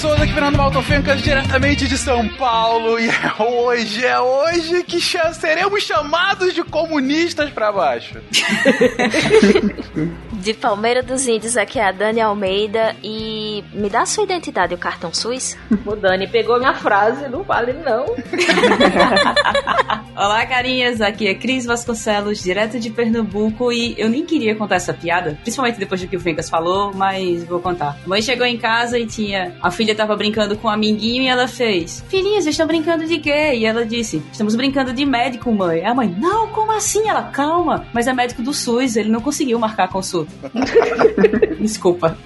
Souza aqui, Fernando Maltofencas, diretamente de São Paulo. E é hoje, é hoje que seremos chamados de comunistas pra baixo. de Palmeira dos Índios, aqui é a Dani Almeida. E me dá a sua identidade e o cartão SUS? O Dani pegou minha frase, não vale não. Olá, carinhas, aqui é Cris Vasconcelos, direto de Pernambuco. E eu nem queria contar essa piada, principalmente depois do que o Fencas falou, mas vou contar. A mãe chegou em casa e tinha. A filha tava brincando com um amiguinho e ela fez: Filhinhas, vocês estão brincando de quê? E ela disse: Estamos brincando de médico, mãe. A mãe: Não, como assim? Ela, calma, mas é médico do SUS, ele não conseguiu marcar a consulta. Desculpa.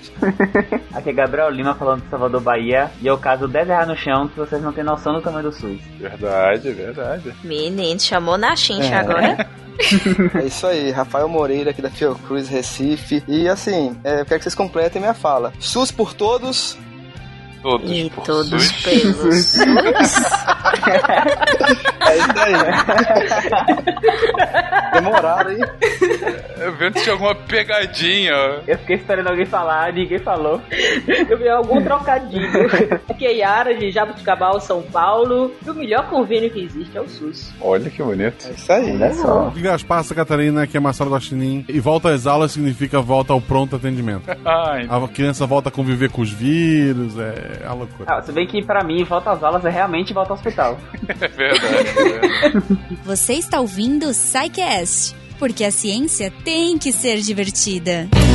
Aqui é Gabriel Lima falando de Salvador, Bahia. E eu caso 10 reais no chão se vocês não têm noção do tamanho do SUS. Verdade, verdade. Menino, chamou na chincha é. agora. é isso aí, Rafael Moreira aqui da Fiocruz Recife. E assim, é, eu quero que vocês completem minha fala. SUS por todos, Todos e por todos SUS. pelos SUS. é isso aí. Demoraram, hein? Eu vendo se tinha alguma pegadinha. Eu fiquei esperando alguém falar, ninguém falou. Eu vi algum trocadilho. Aqui é Yara de Jabuticabal, São Paulo. E o melhor convênio que existe é o SUS. Olha que bonito. É isso aí. Olha só. De Gaspar, Santa Catarina, que é Marcelo Guaxinim. E volta às aulas significa volta ao pronto atendimento. Ai, A criança volta a conviver com os vírus, é a loucura. Ah, se bem que pra mim, volta às aulas é realmente volta ao hospital. é verdade. é verdade. Você está ouvindo o Psycast, porque a ciência tem que ser divertida. Queridões,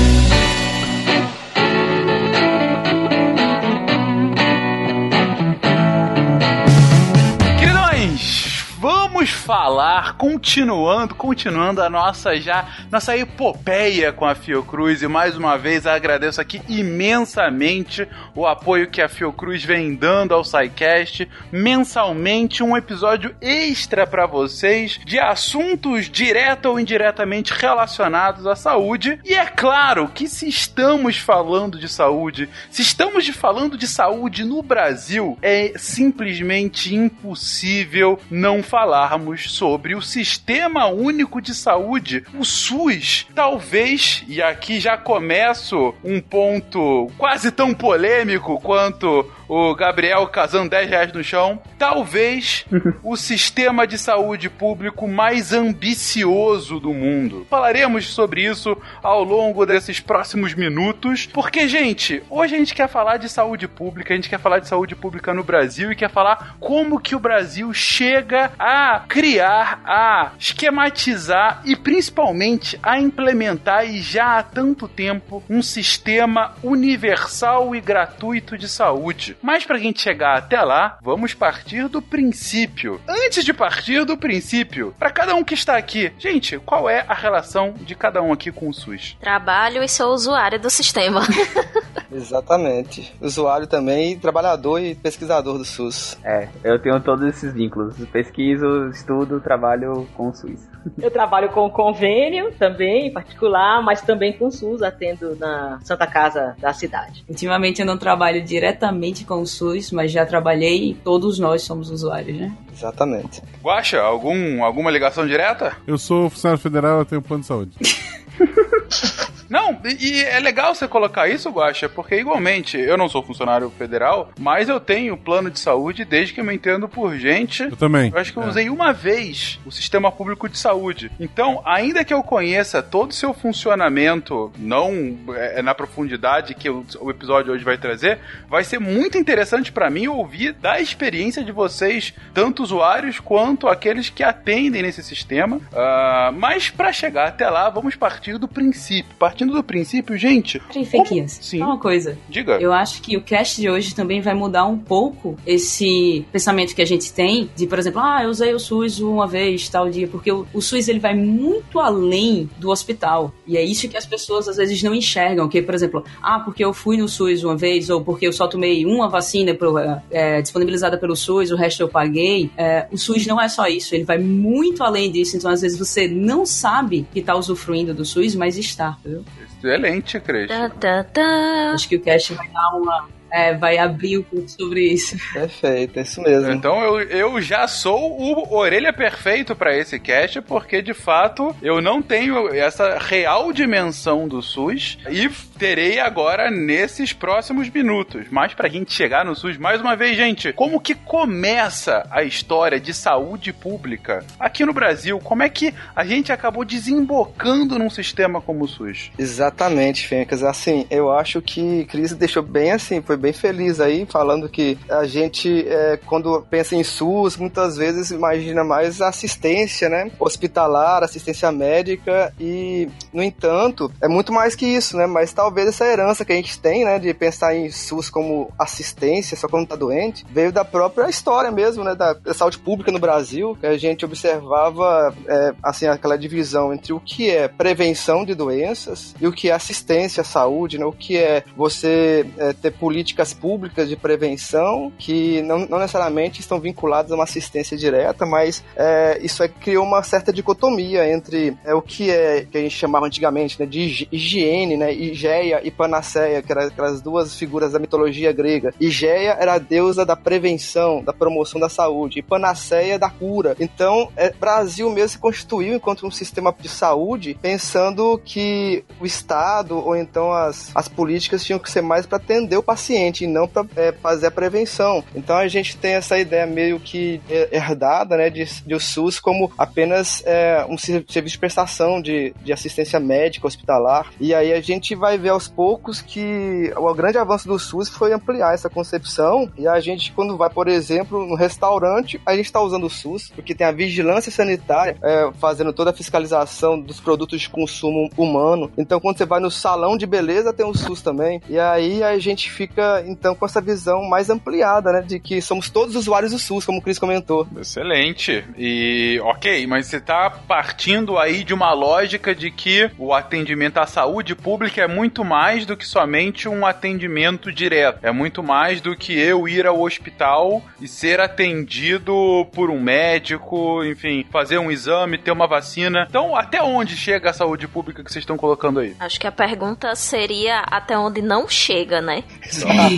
vamos falar, continuando, continuando a nossa já, nossa epopeia com a Fiocruz. E mais uma vez agradeço aqui imensamente o apoio que a Fiocruz vem dando ao SciCast, mensalmente um episódio extra para vocês de assuntos direta ou indiretamente relacionados à saúde. E é claro que se estamos falando de saúde, se estamos falando de saúde no Brasil, é simplesmente impossível não falarmos sobre o Sistema Único de Saúde, o SUS. Talvez, e aqui já começo um ponto quase tão polêmico quanto o Gabriel casando 10 reais no chão, talvez o sistema de saúde público mais ambicioso do mundo. Falaremos sobre isso ao longo desses próximos minutos, porque, gente, hoje a gente quer falar de saúde pública, a gente quer falar de saúde pública no Brasil e quer falar como que o Brasil chega a criar, a esquematizar e principalmente a implementar e já há tanto tempo um sistema universal e gratuito de saúde. Mas para a gente chegar até lá, vamos partir do princípio. Antes de partir do princípio, para cada um que está aqui, gente, qual é a relação de cada um aqui com o SUS? Trabalho e sou usuário do sistema. Exatamente. Usuário também, trabalhador e pesquisador do SUS. É, eu tenho todos esses vínculos. Pesquiso, estudo, trabalho com o SUS. Eu trabalho com convênio também, em particular, mas também com SUS, atendo na Santa Casa da cidade. Ultimamente eu não trabalho diretamente com o SUS, mas já trabalhei e todos nós somos usuários, né? Exatamente. Guaxa, algum, alguma ligação direta? Eu sou funcionário federal, eu tenho plano de saúde. Não, e, e é legal você colocar isso, Guaxa, porque igualmente eu não sou funcionário federal, mas eu tenho plano de saúde desde que eu me entendo por gente. Eu também. Eu acho que eu É. usei uma vez o sistema público de saúde. Então, ainda que eu conheça todo o seu funcionamento, não é, na profundidade que o, o episódio hoje vai trazer, vai ser muito interessante pra mim ouvir da experiência de vocês, tanto usuários quanto aqueles que atendem nesse sistema. Ah, mas pra chegar até lá, vamos partir do princípio. Partindo do princípio, gente. Peraí, Fequinhas, Sim. uma coisa. Diga. Eu acho que o cast de hoje também vai mudar um pouco esse pensamento que a gente tem de, por exemplo, ah, eu usei o SUS uma vez, tal dia, porque o, o SUS ele vai muito além do hospital. E é isso que as pessoas às vezes não enxergam, que, por exemplo, ah, porque eu fui no SUS uma vez, ou porque eu só tomei uma vacina pro, é, disponibilizada pelo SUS, o resto eu paguei. É, o SUS não é só isso, ele vai muito além disso, então às vezes você não sabe que tá usufruindo do SUS, mas está, entendeu? Excelente, Cris. Tá, tá, tá. Acho que o cast vai dar uma é, vai abrir um pouco sobre isso. Perfeito, é isso mesmo. Então eu, eu já sou o orelha perfeito para esse cast, porque de fato eu não tenho essa real dimensão do SUS e terei agora nesses próximos minutos. Mas pra gente chegar no SUS, mais uma vez, gente, como que começa a história de saúde pública aqui no Brasil? Como é que a gente acabou desembocando num sistema como o SUS? Exatamente, Fencas. Assim, eu acho que Cris deixou bem assim, foi bem feliz aí, falando que a gente, é, quando pensa em SUS, muitas vezes imagina mais assistência, né? Hospitalar, assistência médica e, no entanto, é muito mais que isso, né? Mas talvez essa herança que a gente tem, né, de pensar em SUS como assistência, só quando tá doente, veio da própria história mesmo, né, da, da saúde pública no Brasil, que a gente observava, é, assim, aquela divisão entre o que é prevenção de doenças e o que é assistência à saúde, né? O que é você é, ter políticas públicas de prevenção que não, não, necessariamente estão vinculadas a uma assistência direta, mas é, isso aí criou uma certa dicotomia entre é, o que é que a gente chamava antigamente né, de higiene, né? Igeia e Panaceia, que eram aquelas duas figuras da mitologia grega. Igeia era a deusa da prevenção, da promoção da saúde, e Panaceia da cura. Então, é, Brasil mesmo se constituiu enquanto um sistema de saúde, pensando que o Estado ou então as, as políticas tinham que ser mais para atender o paciente e não para é, fazer a prevenção. Então a gente tem essa ideia meio que é, herdada, né, de, de o SUS como apenas é, um serviço de prestação de, de assistência médica hospitalar. E aí a gente vai ver aos poucos que o grande avanço do SUS foi ampliar essa concepção. E a gente, quando vai, por exemplo, no restaurante, a gente está usando o SUS, porque tem a vigilância sanitária é, fazendo toda a fiscalização dos produtos de consumo humano. Então, quando você vai no salão de beleza, tem o SUS também. E aí a gente fica, então, com essa visão mais ampliada, né? De que somos todos usuários do SUS, como o Cris comentou. Excelente. E, ok, mas você está partindo aí de uma lógica de que o atendimento à saúde pública é muito mais do que somente um atendimento direto. É muito mais do que eu ir ao hospital e ser atendido por um médico, enfim, fazer um exame, ter uma vacina. Então, até onde chega a saúde pública que vocês estão colocando aí? Acho que a pergunta seria até onde não chega, né?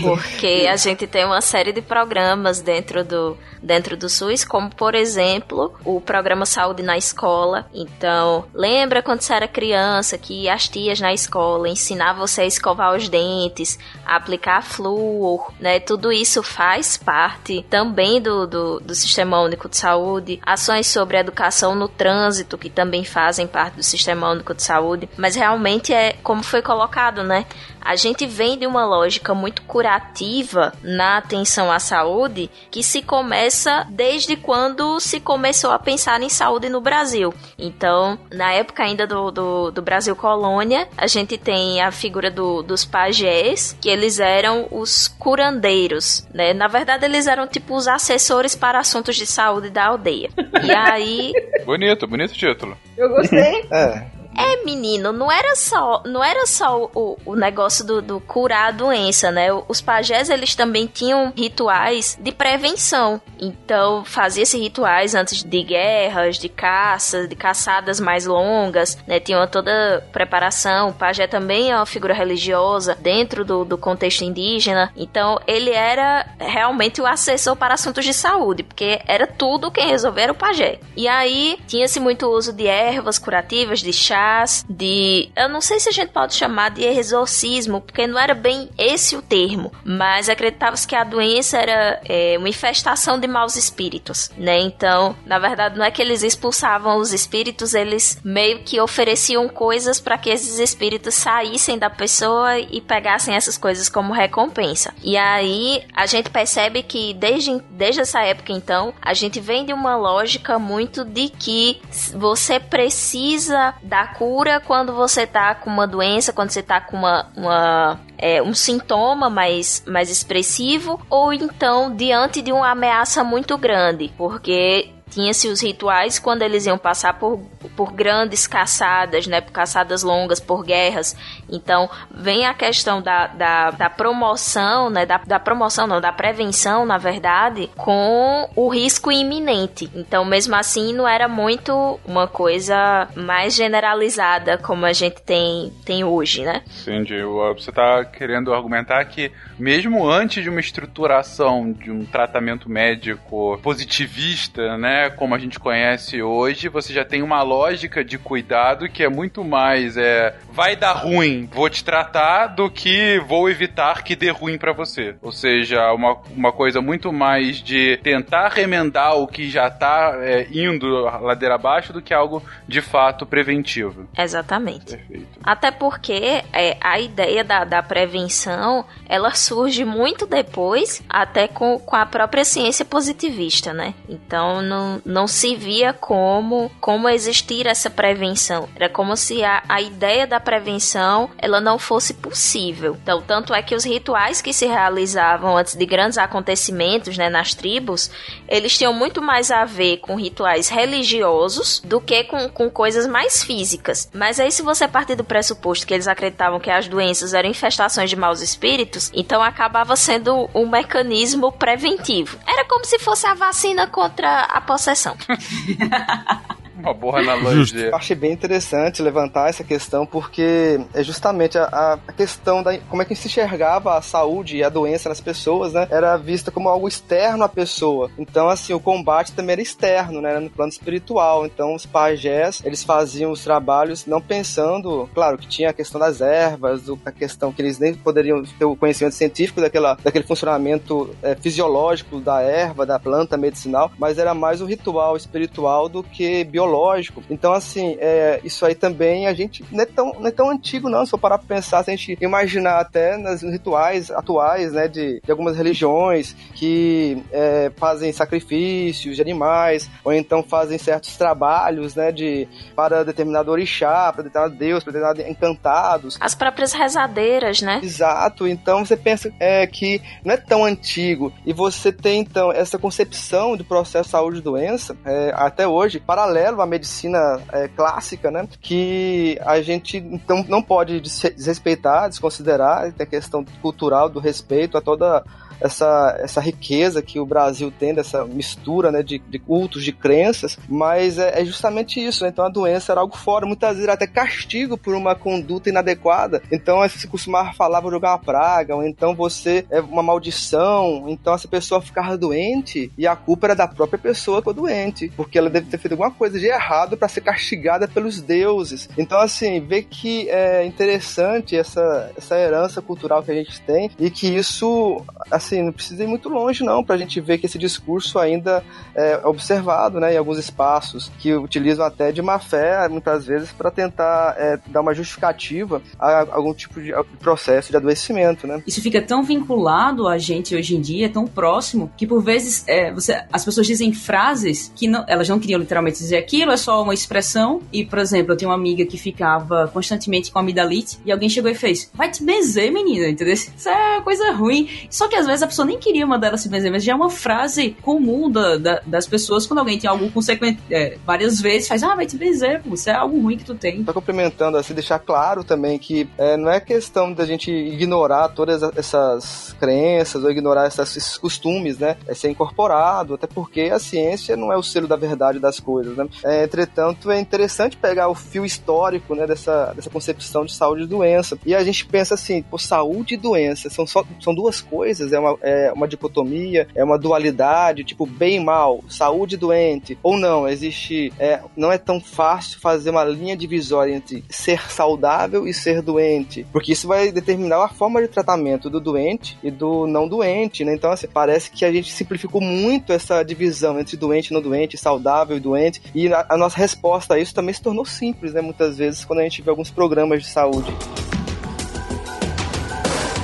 Porque a gente tem uma série de programas dentro do, dentro do SUS, como por exemplo o programa Saúde na Escola. Então, lembra quando você era criança que as tias na escola ensinavam você a escovar os dentes, a aplicar flúor, né? Tudo isso faz parte também do, do, do Sistema Único de Saúde. Ações sobre educação no trânsito, que também fazem parte do Sistema Único de Saúde. Mas realmente é como foi colocado, né? A gente vem de uma lógica muito curativa na atenção à saúde que se começa desde quando se começou a pensar em saúde no Brasil. Então, na época ainda do, do, do Brasil colônia, a gente tem a figura do, dos pajés, que eles eram os curandeiros, né? Na verdade, eles eram tipo os assessores para assuntos de saúde da aldeia. E aí. Bonito, bonito título. Eu gostei. É. É, menino, não era só, não era só o, o negócio do, do, curar a doença, né? Os pajés, eles também tinham rituais de prevenção. Então, fazia-se rituais antes de guerras, de caças, de caçadas mais longas, né? Tinha toda preparação. O pajé também é uma figura religiosa dentro do, do contexto indígena. Então, ele era realmente o assessor para assuntos de saúde, porque era tudo quem resolver o pajé. E aí, tinha-se muito uso de ervas curativas, de chá de. Eu não sei se a gente pode chamar de exorcismo, porque não era bem esse o termo, mas acreditava-se que a doença era é, uma infestação de maus espíritos, né? Então, na verdade, não é que eles expulsavam os espíritos, eles meio que ofereciam coisas para que esses espíritos saíssem da pessoa e pegassem essas coisas como recompensa. E aí a gente percebe que desde, desde essa época, então, a gente vem de uma lógica muito de que você precisa da cura quando você tá com uma doença, quando você tá com uma, uma é, um sintoma mais, mais expressivo, ou então diante de uma ameaça muito grande, porque tinha-se os rituais quando eles iam passar por, por grandes caçadas, né? Por caçadas longas, por guerras. Então, vem a questão da, da, da promoção, né? Da, da promoção, não, da prevenção, na verdade, com o risco iminente. Então, mesmo assim, não era muito uma coisa mais generalizada como a gente tem, tem hoje, né? Entendi. Você está querendo argumentar que, mesmo antes de uma estruturação de um tratamento médico positivista, né, como a gente conhece hoje, você já tem uma lógica de cuidado que é muito mais é vai dar ruim, vou te tratar, do que vou evitar que dê ruim para você. Ou seja, uma, uma coisa muito mais de tentar remendar o que já tá é, indo ladeira abaixo do que algo de fato preventivo. Exatamente. Perfeito. Até porque é, a ideia da, da prevenção ela surge muito depois, até com, com a própria ciência positivista, né? Então não, não se via como, como existir essa prevenção. Era como se a, a ideia da prevenção ela não fosse possível. Então, tanto é que os rituais que se realizavam antes de grandes acontecimentos né, nas tribos, eles tinham muito mais a ver com rituais religiosos do que com, com coisas mais físicas. Mas aí, se você partir do pressuposto que eles acreditavam que as doenças eram infestações de maus espíritos, então acabava sendo um mecanismo preventivo. Era como se fosse a vacina contra a possessão. Uma boa analogia. Eu achei bem interessante levantar essa questão, porque é justamente a, a questão da como é que se enxergava a saúde e a doença nas pessoas, né? Era vista como algo externo à pessoa. Então, assim, o combate também era externo, né? Era no plano espiritual. Então, os pajés, eles faziam os trabalhos não pensando, claro, que tinha a questão das ervas, a questão que eles nem poderiam ter o conhecimento científico daquela, daquele funcionamento é, fisiológico da erva, da planta medicinal, mas era mais o ritual espiritual do que biológico biológico. Então, assim, é, isso aí também a gente não é, tão, não é tão antigo, não. Se for parar pra pensar, se a gente imaginar até nos rituais atuais, né, de, de algumas religiões que é, fazem sacrifícios de animais, ou então fazem certos trabalhos, né, de, para determinado orixá, para determinado deus, para determinado encantados. As próprias rezadeiras, né? Exato. Então, você pensa é, que não é tão antigo. E você tem, então, essa concepção do processo saúde e doença, é, até hoje, paralelo a medicina é, clássica, né? Que a gente então não pode desrespeitar, desconsiderar, tem a questão cultural do respeito a toda essa, essa riqueza que o Brasil tem, dessa mistura né, de, de cultos, de crenças, mas é, é, justamente isso. Né? Então a doença era algo fora, muitas vezes até castigo por uma conduta inadequada. Então se costumava falar, vou jogar uma praga, ou então você é uma maldição, então essa pessoa ficava doente e a culpa era da própria pessoa que é doente, porque ela deve ter feito alguma coisa de errado para ser castigada pelos deuses. Então, assim, ver que é interessante essa, essa herança cultural que a gente tem e que isso, assim, assim, não precisa ir muito longe não para a gente ver que esse discurso ainda é observado, né, em alguns espaços que utilizam até de má fé muitas vezes para tentar é, dar uma justificativa a algum tipo de processo de adoecimento, né? Isso fica tão vinculado a gente hoje em dia, tão próximo que por vezes é, você, as pessoas dizem frases que não, elas não queriam literalmente dizer aquilo, é só uma expressão. E por exemplo, eu tenho uma amiga que ficava constantemente com amidalite e alguém chegou e fez: "Vai te benzer, menina", entendeu? Isso é coisa ruim. Só que às vezes a pessoa nem queria mandar ela se benzer, mas já é uma frase comum da, da, das pessoas quando alguém tem algo consequente é, várias vezes, faz, ah, vai te benzer, pô, isso é algo ruim que tu tem. Tá complementando, assim, deixar claro também que é, não é questão da gente ignorar todas essas crenças ou ignorar essas, esses costumes, né? É ser incorporado, até porque a ciência não é o selo da verdade das coisas, né? É, entretanto, é interessante pegar o fio histórico, né, dessa, dessa concepção de saúde e doença. E a gente pensa assim, pô, saúde e doença são, só, são duas coisas, é uma, é uma dicotomia, é uma dualidade, tipo bem e mal, saúde e doente, ou não, existe, é, não é tão fácil fazer uma linha divisória entre ser saudável e ser doente, porque isso vai determinar a forma de tratamento do doente e do não doente, né? Então, assim, parece que a gente simplificou muito essa divisão entre doente e não doente, saudável e doente, e a, a nossa resposta a isso também se tornou simples, né? Muitas vezes, quando a gente vê alguns programas de saúde.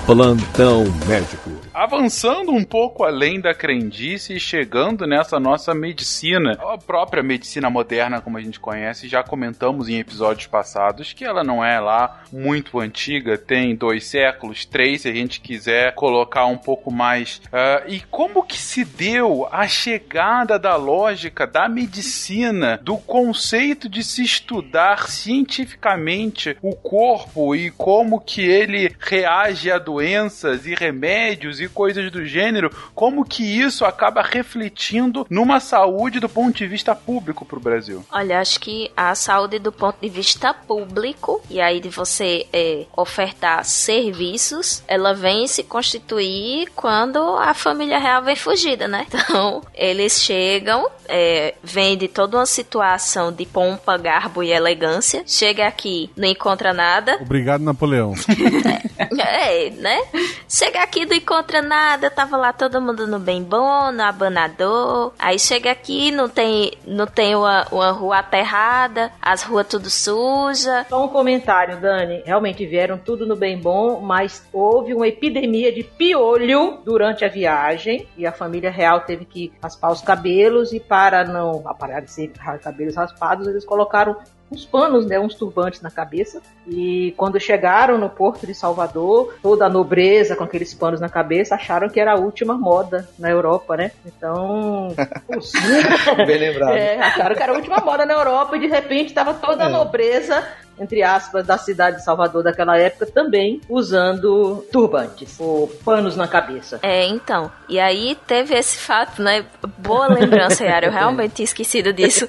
Plantão Médico avançando um pouco além da crendice e chegando nessa nossa medicina, a própria medicina moderna, como a gente conhece, já comentamos em episódios passados que ela não é lá muito antiga, tem dois séculos, três, se a gente quiser colocar um pouco mais. Uh, e como que se deu a chegada da lógica da medicina, do conceito de se estudar cientificamente o corpo e como que ele reage a doenças e remédios e coisas do gênero, como que isso acaba refletindo numa saúde do ponto de vista público para o Brasil? Olha, acho que a saúde do ponto de vista público, e aí de você é, ofertar serviços, ela vem se constituir quando a família real vem fugida, né? Então, eles chegam, é, vem de toda uma situação de pompa, garbo e elegância, chega aqui, não encontra nada. Obrigado, Napoleão. é, né? Chega aqui, não encontra nada, tava lá todo mundo no bem bom, no abanador. Aí chega aqui, não tem, não tem uma, uma rua aterrada, as ruas tudo suja. Só um comentário, Dani. Realmente vieram tudo no bem bom, mas houve uma epidemia de piolho durante a viagem e a família real teve que raspar os cabelos e para não ser cabelos raspados, eles colocaram uns panos, né, uns turbantes na cabeça. E quando chegaram no porto de Salvador, toda a nobreza com aqueles panos na cabeça acharam que era a última moda na Europa, né? Então, bem lembrado. É, acharam que era a última moda na Europa e de repente estava toda a é. nobreza entre aspas, da cidade de Salvador daquela época também usando turbantes ou panos na cabeça. É, então. E aí teve esse fato, né? Boa lembrança, Yara. Eu realmente tinha esquecido disso.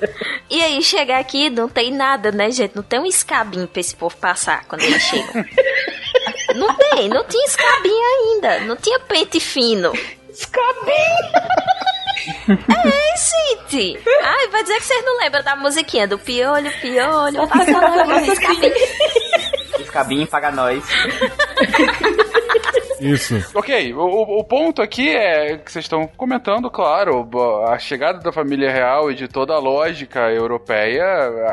E aí chegar aqui não tem nada, né, gente? Não tem um escabinho pra esse povo passar quando eles chegam. Não tem, não tinha escabinho ainda. Não tinha pente fino. Escabinho! É, gente! Ai, vai dizer que vocês não lembram da musiquinha do piolho, piolho, passa logo esse escabinho. Escabinho paga nós. Isso. Ok, o, o ponto aqui é que vocês estão comentando, claro, a chegada da família real e de toda a lógica europeia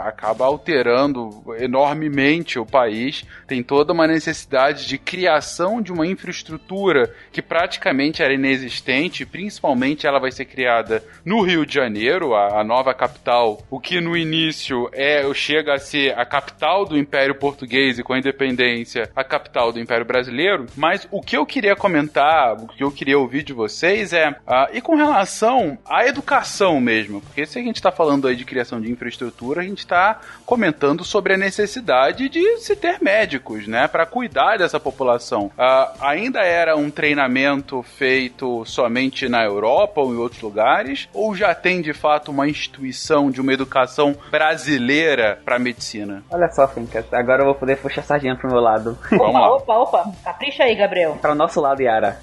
acaba alterando enormemente o país. Tem toda uma necessidade de criação de uma infraestrutura que praticamente era inexistente, principalmente ela vai ser criada no Rio de Janeiro, a, a nova capital, o que no início é chega a ser a capital do Império Português e com a independência a capital do Império Brasileiro, mas o que que eu queria comentar, o que eu queria ouvir de vocês é, uh, e com relação à educação mesmo, porque se a gente está falando aí de criação de infraestrutura, a gente está comentando sobre a necessidade de se ter médicos, né, para cuidar dessa população. Uh, ainda era um treinamento feito somente na Europa ou em outros lugares, ou já tem de fato uma instituição de uma educação brasileira para medicina? Olha só, Fincas, agora eu vou poder puxar a sardinha pro meu lado. Vamos opa, lá. opa, opa, capricha aí, Gabriel para o nosso lado, Yara.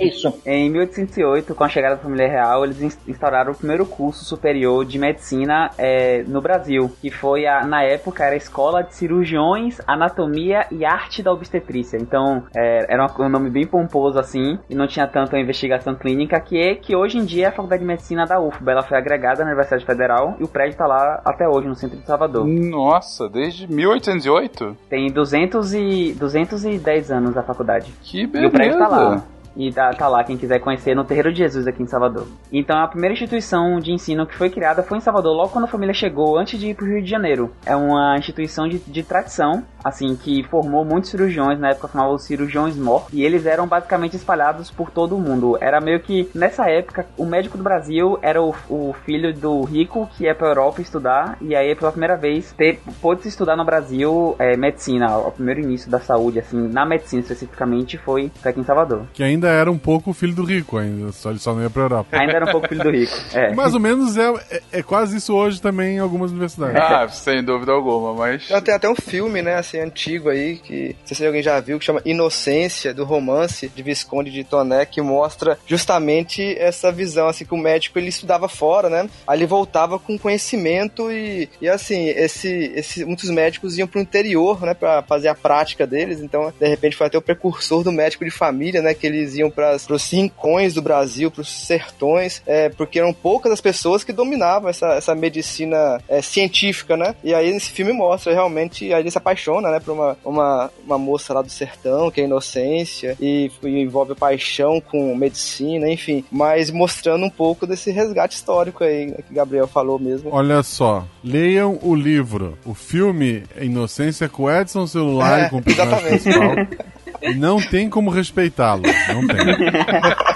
Isso. em 1808, com a chegada da família real, eles instauraram o primeiro curso superior de medicina é, no Brasil, que foi, a, na época, era a Escola de Cirurgiões, Anatomia e Arte da Obstetrícia. Então, é, era um nome bem pomposo assim, e não tinha tanto a investigação clínica, que é que hoje em dia é a Faculdade de Medicina da UFBA. Ela foi agregada na Universidade Federal e o prédio está lá até hoje, no centro de Salvador. Nossa, desde 1808? Tem 200 e, 210 anos a faculdade. Que beleza. E o prédio tá lá. E tá, tá, lá quem quiser conhecer no Terreiro de Jesus aqui em Salvador. Então a primeira instituição de ensino que foi criada foi em Salvador logo quando a família chegou, antes de ir pro Rio de Janeiro. É uma instituição de, de tradição, assim, que formou muitos cirurgiões, na época chamavam cirurgiões mortos, e eles eram basicamente espalhados por todo o mundo. Era meio que, nessa época, o médico do Brasil era o, o filho do rico que ia pra Europa estudar, e aí pela primeira vez ter, pôde se estudar no Brasil é, medicina, o primeiro início da saúde, assim, na medicina especificamente, foi aqui em Salvador. Que ainda ainda era um pouco filho do rico, ainda. Só, ele só não ia pra Europa. Ainda era um pouco filho do rico. É. Mais ou menos é, é, é, quase isso hoje também em algumas universidades. Ah, sem dúvida alguma, mas. Tem até um filme, né, assim, antigo aí, que não sei se alguém já viu, que chama Inocência, do romance de Visconde de Toné, que mostra justamente essa visão, assim, que o médico ele estudava fora, né? Aí ele voltava com conhecimento e, e assim, esse, esse, muitos médicos iam pro interior, né, pra fazer a prática deles, então, de repente, foi até o precursor do médico de família, né, que eles eles iam para os rincões do Brasil, para os sertões, é, porque eram poucas as pessoas que dominavam essa, essa medicina é, científica, né? E aí nesse filme mostra realmente, aí ele se apaixona, né, por uma, uma, uma moça lá do sertão, que é inocência, e, e envolve paixão com medicina, enfim, mas mostrando um pouco desse resgate histórico aí, né, que Gabriel falou mesmo. Olha só, leiam o livro. O filme Inocência com Edson Celular É, e com o exatamente. E não tem como respeitá-lo. Não tem.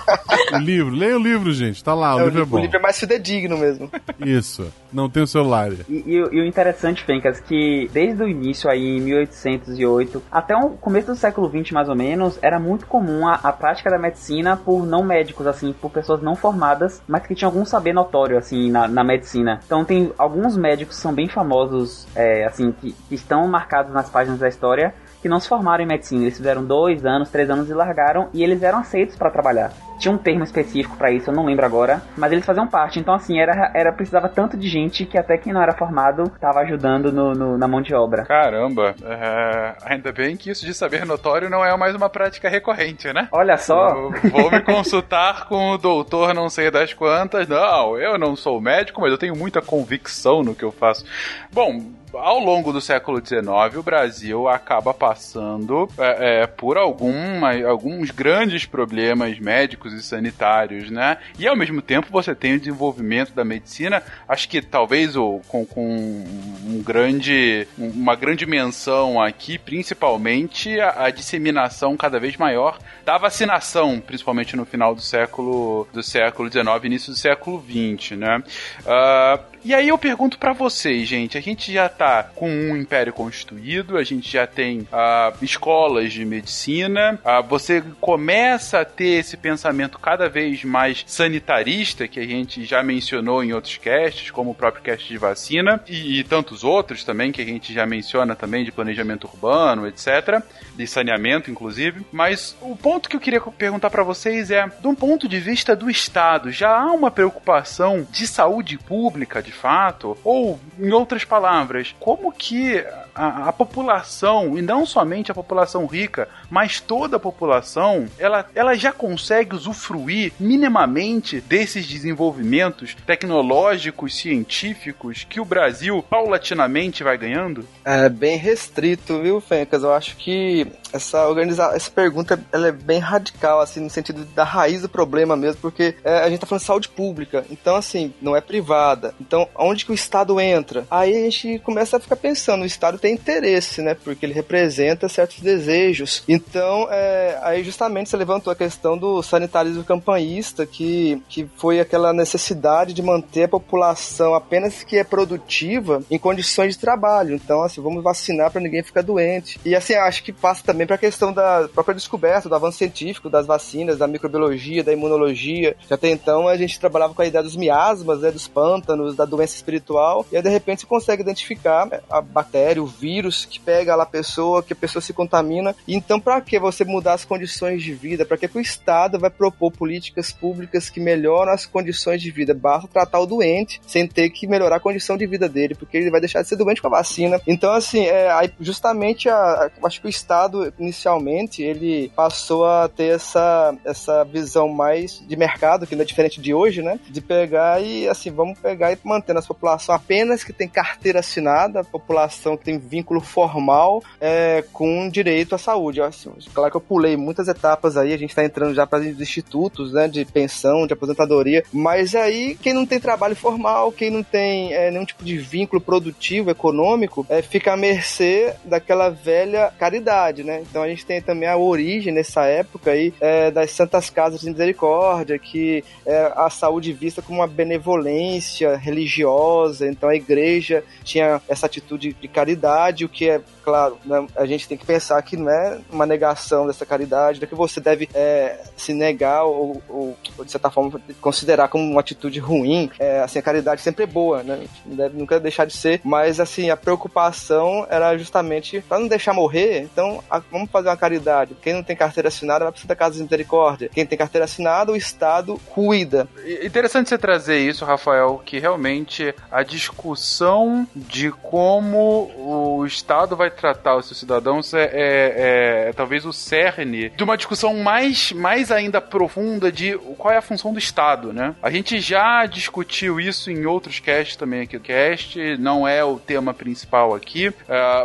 O livro, leia o livro, gente. Tá lá, o É, livro é o bom. livro é mais fidedigno mesmo. Isso. Não tem o celular. E, e o- e o interessante, Fencas, que desde o início aí, em 1808, até o começo do século XX, mais ou menos, era muito comum a, a prática da medicina por não médicos, assim, por pessoas não formadas, mas que tinham algum saber notório, assim, na, na medicina. Então tem alguns médicos que são bem famosos, é, assim, que, que estão marcados nas páginas da história, que não se formaram em medicina. Eles fizeram dois anos, três anos e largaram, e eles eram aceitos para trabalhar. Tinha um termo específico para isso, eu não lembro agora, mas eles faziam parte. Então, assim, era, era precisava tanto de gente que até quem não era formado estava ajudando no, no- na mão de obra. Caramba, é, ainda bem que isso de saber notório não é mais uma prática recorrente, né? Olha só, Eu Vou me consultar com o doutor não sei das quantas. Não, eu não sou médico, mas eu tenho muita convicção no que eu faço. Bom, ao longo do século XIX, o Brasil acaba passando é, é, por alguma, alguns grandes problemas médicos e sanitários, né? E ao mesmo tempo você tem o desenvolvimento da medicina, acho que talvez o, com, com um grande, uma grande menção aqui, principalmente a, a disseminação cada vez maior da vacinação, principalmente no final do século do século XIX, início do século XX, né? Ah, e aí eu pergunto pra vocês, gente, a gente já tá com um império constituído, a gente já tem ah, escolas de medicina, ah, você começa a ter esse pensamento cada vez mais sanitarista, que a gente já mencionou em outros casts, como o próprio cast de vacina, e, e tantos outros também, que a gente já menciona também, de planejamento urbano, etc., de saneamento, inclusive. Mas o ponto que eu queria perguntar pra vocês é, de um ponto de vista do Estado, já há uma preocupação de saúde pública, de fato? Ou, em outras palavras, como que a, a população, e não somente a população rica, mas toda a população, ela, ela já consegue usufruir minimamente desses desenvolvimentos tecnológicos, científicos que o Brasil paulatinamente vai ganhando? É bem restrito, viu, Fencas? Eu acho que essa organiza... essa pergunta ela é bem radical, assim, no sentido da raiz do problema mesmo, porque é, a gente tá falando de saúde pública, então, assim, não é privada. Então, onde que o Estado entra? Aí a gente começa a ficar pensando, o Estado tem interesse, né? Porque ele representa certos desejos. Então, é, aí justamente você levantou a questão do sanitarismo campanhista, que, que foi aquela necessidade de manter a população apenas que é produtiva em condições de trabalho. Então, assim, vamos vacinar para ninguém ficar doente. E assim, acho que passa também para a questão da própria descoberta, do avanço científico, das vacinas, da microbiologia, da imunologia. Que até então a gente trabalhava com a ideia dos miasmas, né, dos pântanos, da doença espiritual. E aí, de repente, você consegue identificar a bactéria, o vírus que pega lá a pessoa, que a pessoa se contamina. E então, para que você mudar as condições de vida? Para que, que o Estado vai propor políticas públicas que melhoram as condições de vida? Basta tratar o doente sem ter que melhorar a condição de vida dele, porque ele vai deixar de ser doente com a vacina. Então, assim, é, justamente a- acho que o Estado, inicialmente, ele passou a ter essa, essa visão mais de mercado, que não é diferente de hoje, né? De pegar e, assim, vamos pegar e manter a população apenas que tem carteira assinada, população que tem vínculo formal é, com direito à saúde. Assim, claro que eu pulei muitas etapas aí, a gente está entrando já para os institutos, né, de pensão, de aposentadoria, mas aí quem não tem trabalho formal, quem não tem é, nenhum tipo de vínculo produtivo, econômico, é, fica à mercê daquela velha caridade, né? Então a gente tem também a origem nessa época aí é, das Santas Casas de Misericórdia, que é, a saúde vista como uma benevolência religiosa, então a igreja tinha essa atitude de caridade, o que é, claro, né, a gente tem que pensar que não é uma negação dessa caridade, não é que você deve é, se negar ou, ou, de certa forma, considerar como uma atitude ruim. É, assim, a caridade sempre é boa, né? Não deve nunca deixar de ser, mas assim, a preocupação era justamente para não deixar morrer, então a- vamos fazer uma caridade. Quem não tem carteira assinada vai precisar da Casa de Misericórdia. Quem tem carteira assinada, o Estado cuida. Interessante você trazer isso, Rafael, que realmente a discussão de como o Estado vai tratar os seus cidadãos é, é, é talvez o cerne de uma discussão mais, mais ainda profunda de qual é a função do Estado, né? A gente já discutiu isso em outros casts também aqui do cast, não é o tema principal aqui, uh,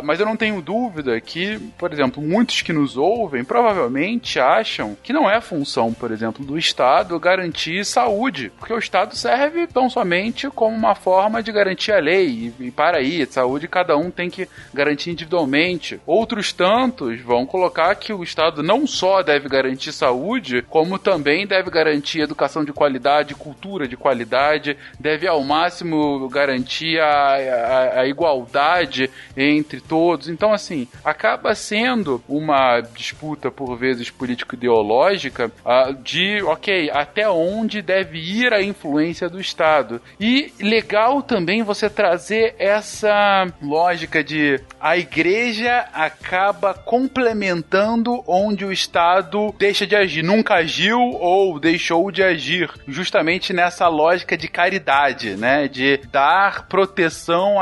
mas eu não tenho dúvida que, por exemplo, muitos que nos ouvem provavelmente acham que não é função, por exemplo, do Estado garantir saúde, porque o Estado serve tão somente como uma forma de garantir a lei, e, e para aí, saúde cada um tem que garantir individualmente. Outros tantos vão colocar que o Estado não só deve garantir saúde, como também deve garantir educação de qualidade, cultura de qualidade, deve ao máximo garantir a, a, a igualdade entre todos. Então, assim, acaba sendo uma disputa, por vezes, político-ideológica uh, de, ok, até onde deve ir a influência do Estado. E legal também você trazer essa lógica de a igreja acaba complementando onde o Estado deixa de agir. Nunca agiu ou deixou de agir. Justamente nessa lógica de caridade, né? De dar proteção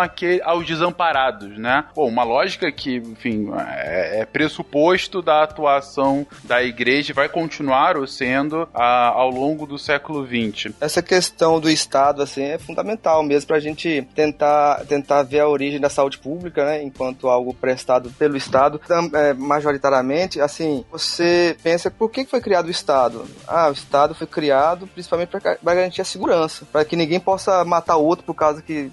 aos desamparados, né? Bom, uma lógica que, enfim, é, é pressuposto da atuação da igreja vai continuar sendo a, ao longo do século XX. Essa questão do Estado, assim, é fundamental mesmo para a gente tentar, tentar ver a origem da saúde pública, né? Enquanto algo prestado pelo Estado. É, majoritariamente, assim, você pensa por que foi criado o Estado? Ah, o Estado foi criado principalmente para garantir a segurança, para que ninguém possa matar o outro por causa que,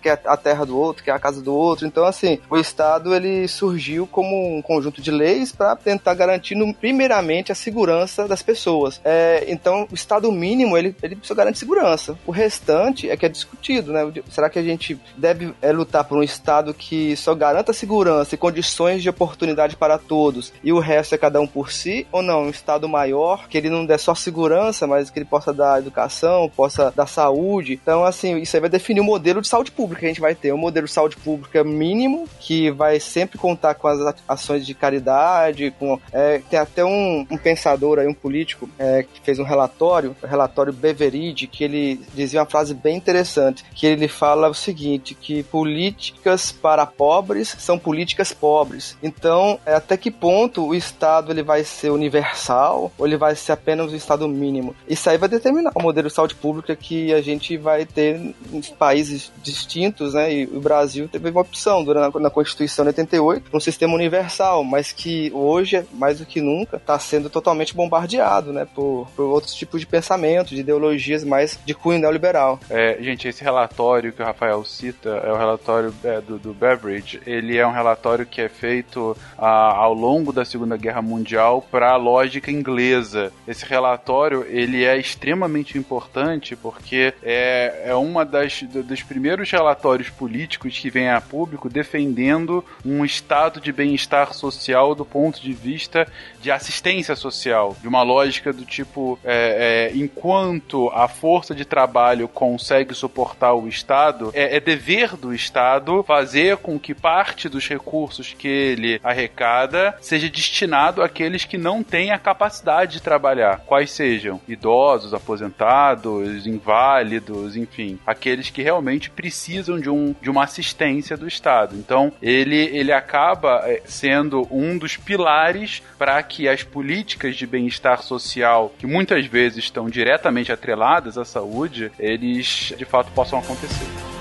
que é a terra do outro, que é a casa do outro. Então, assim, o Estado ele surgiu como um conjunto de leis para tentar garantir, primeiramente, a segurança das pessoas. É, então, o Estado mínimo ele, ele precisa garantir segurança. O restante é que é discutido, né? Será que a gente deve é, lutar por um Estado que só garanta segurança e condições de oportunidade para todos e o resto é cada um por si? Ou não? Um Estado maior que ele não dê só segurança, mas que ele possa dar educação, possa dar saúde. Então, assim, isso aí vai definir o modelo de saúde pública que a gente vai ter. Um modelo de saúde pública mínimo, que vai sempre contar com as ações de caridade, com... É, tem até um, um, pensador aí, um político, é, que fez um relatório, o relatório Beveridge, que ele dizia uma frase bem interessante, que ele fala o seguinte, que políticas para pobres são políticas pobres. Então, é, até que ponto o Estado ele vai ser universal ou ele vai ser apenas o Estado mínimo? Isso aí vai determinar o modelo de saúde pública que a gente vai ter em países distintos, né? E o Brasil teve uma opção durante na Constituição de 88, um sistema universal, mas que hoje, mais do que nunca, está sendo totalmente bombardeado, né? Por, por outros tipos de pensamento, de ideologias mais de cunho neoliberal. É, gente, esse relatório que o Rafael cita é o relatório é, do, do Beveridge. Ele é um relatório que é feito ah, ao longo da Segunda Guerra Mundial para a lógica inglesa. Esse relatório ele é extremamente importante porque é, é uma das dos primeiros relatórios políticos que vem a público defendendo um estado de bem-estar social do ponto de vista de assistência social, de uma lógica do tipo, é, é, enquanto a força de trabalho consegue suportar o Estado, é, é dever do Estado fazer com que parte dos recursos que ele arrecada seja destinado àqueles que não têm a capacidade de trabalhar, quais sejam? Idosos, aposentados, inválidos, enfim, aqueles que realmente precisam de, um, de uma assistência do Estado. Então, ele, ele acaba é, sendo um dos pilares para que as políticas de bem-estar social, que muitas vezes estão diretamente atreladas à saúde, eles de fato possam acontecer.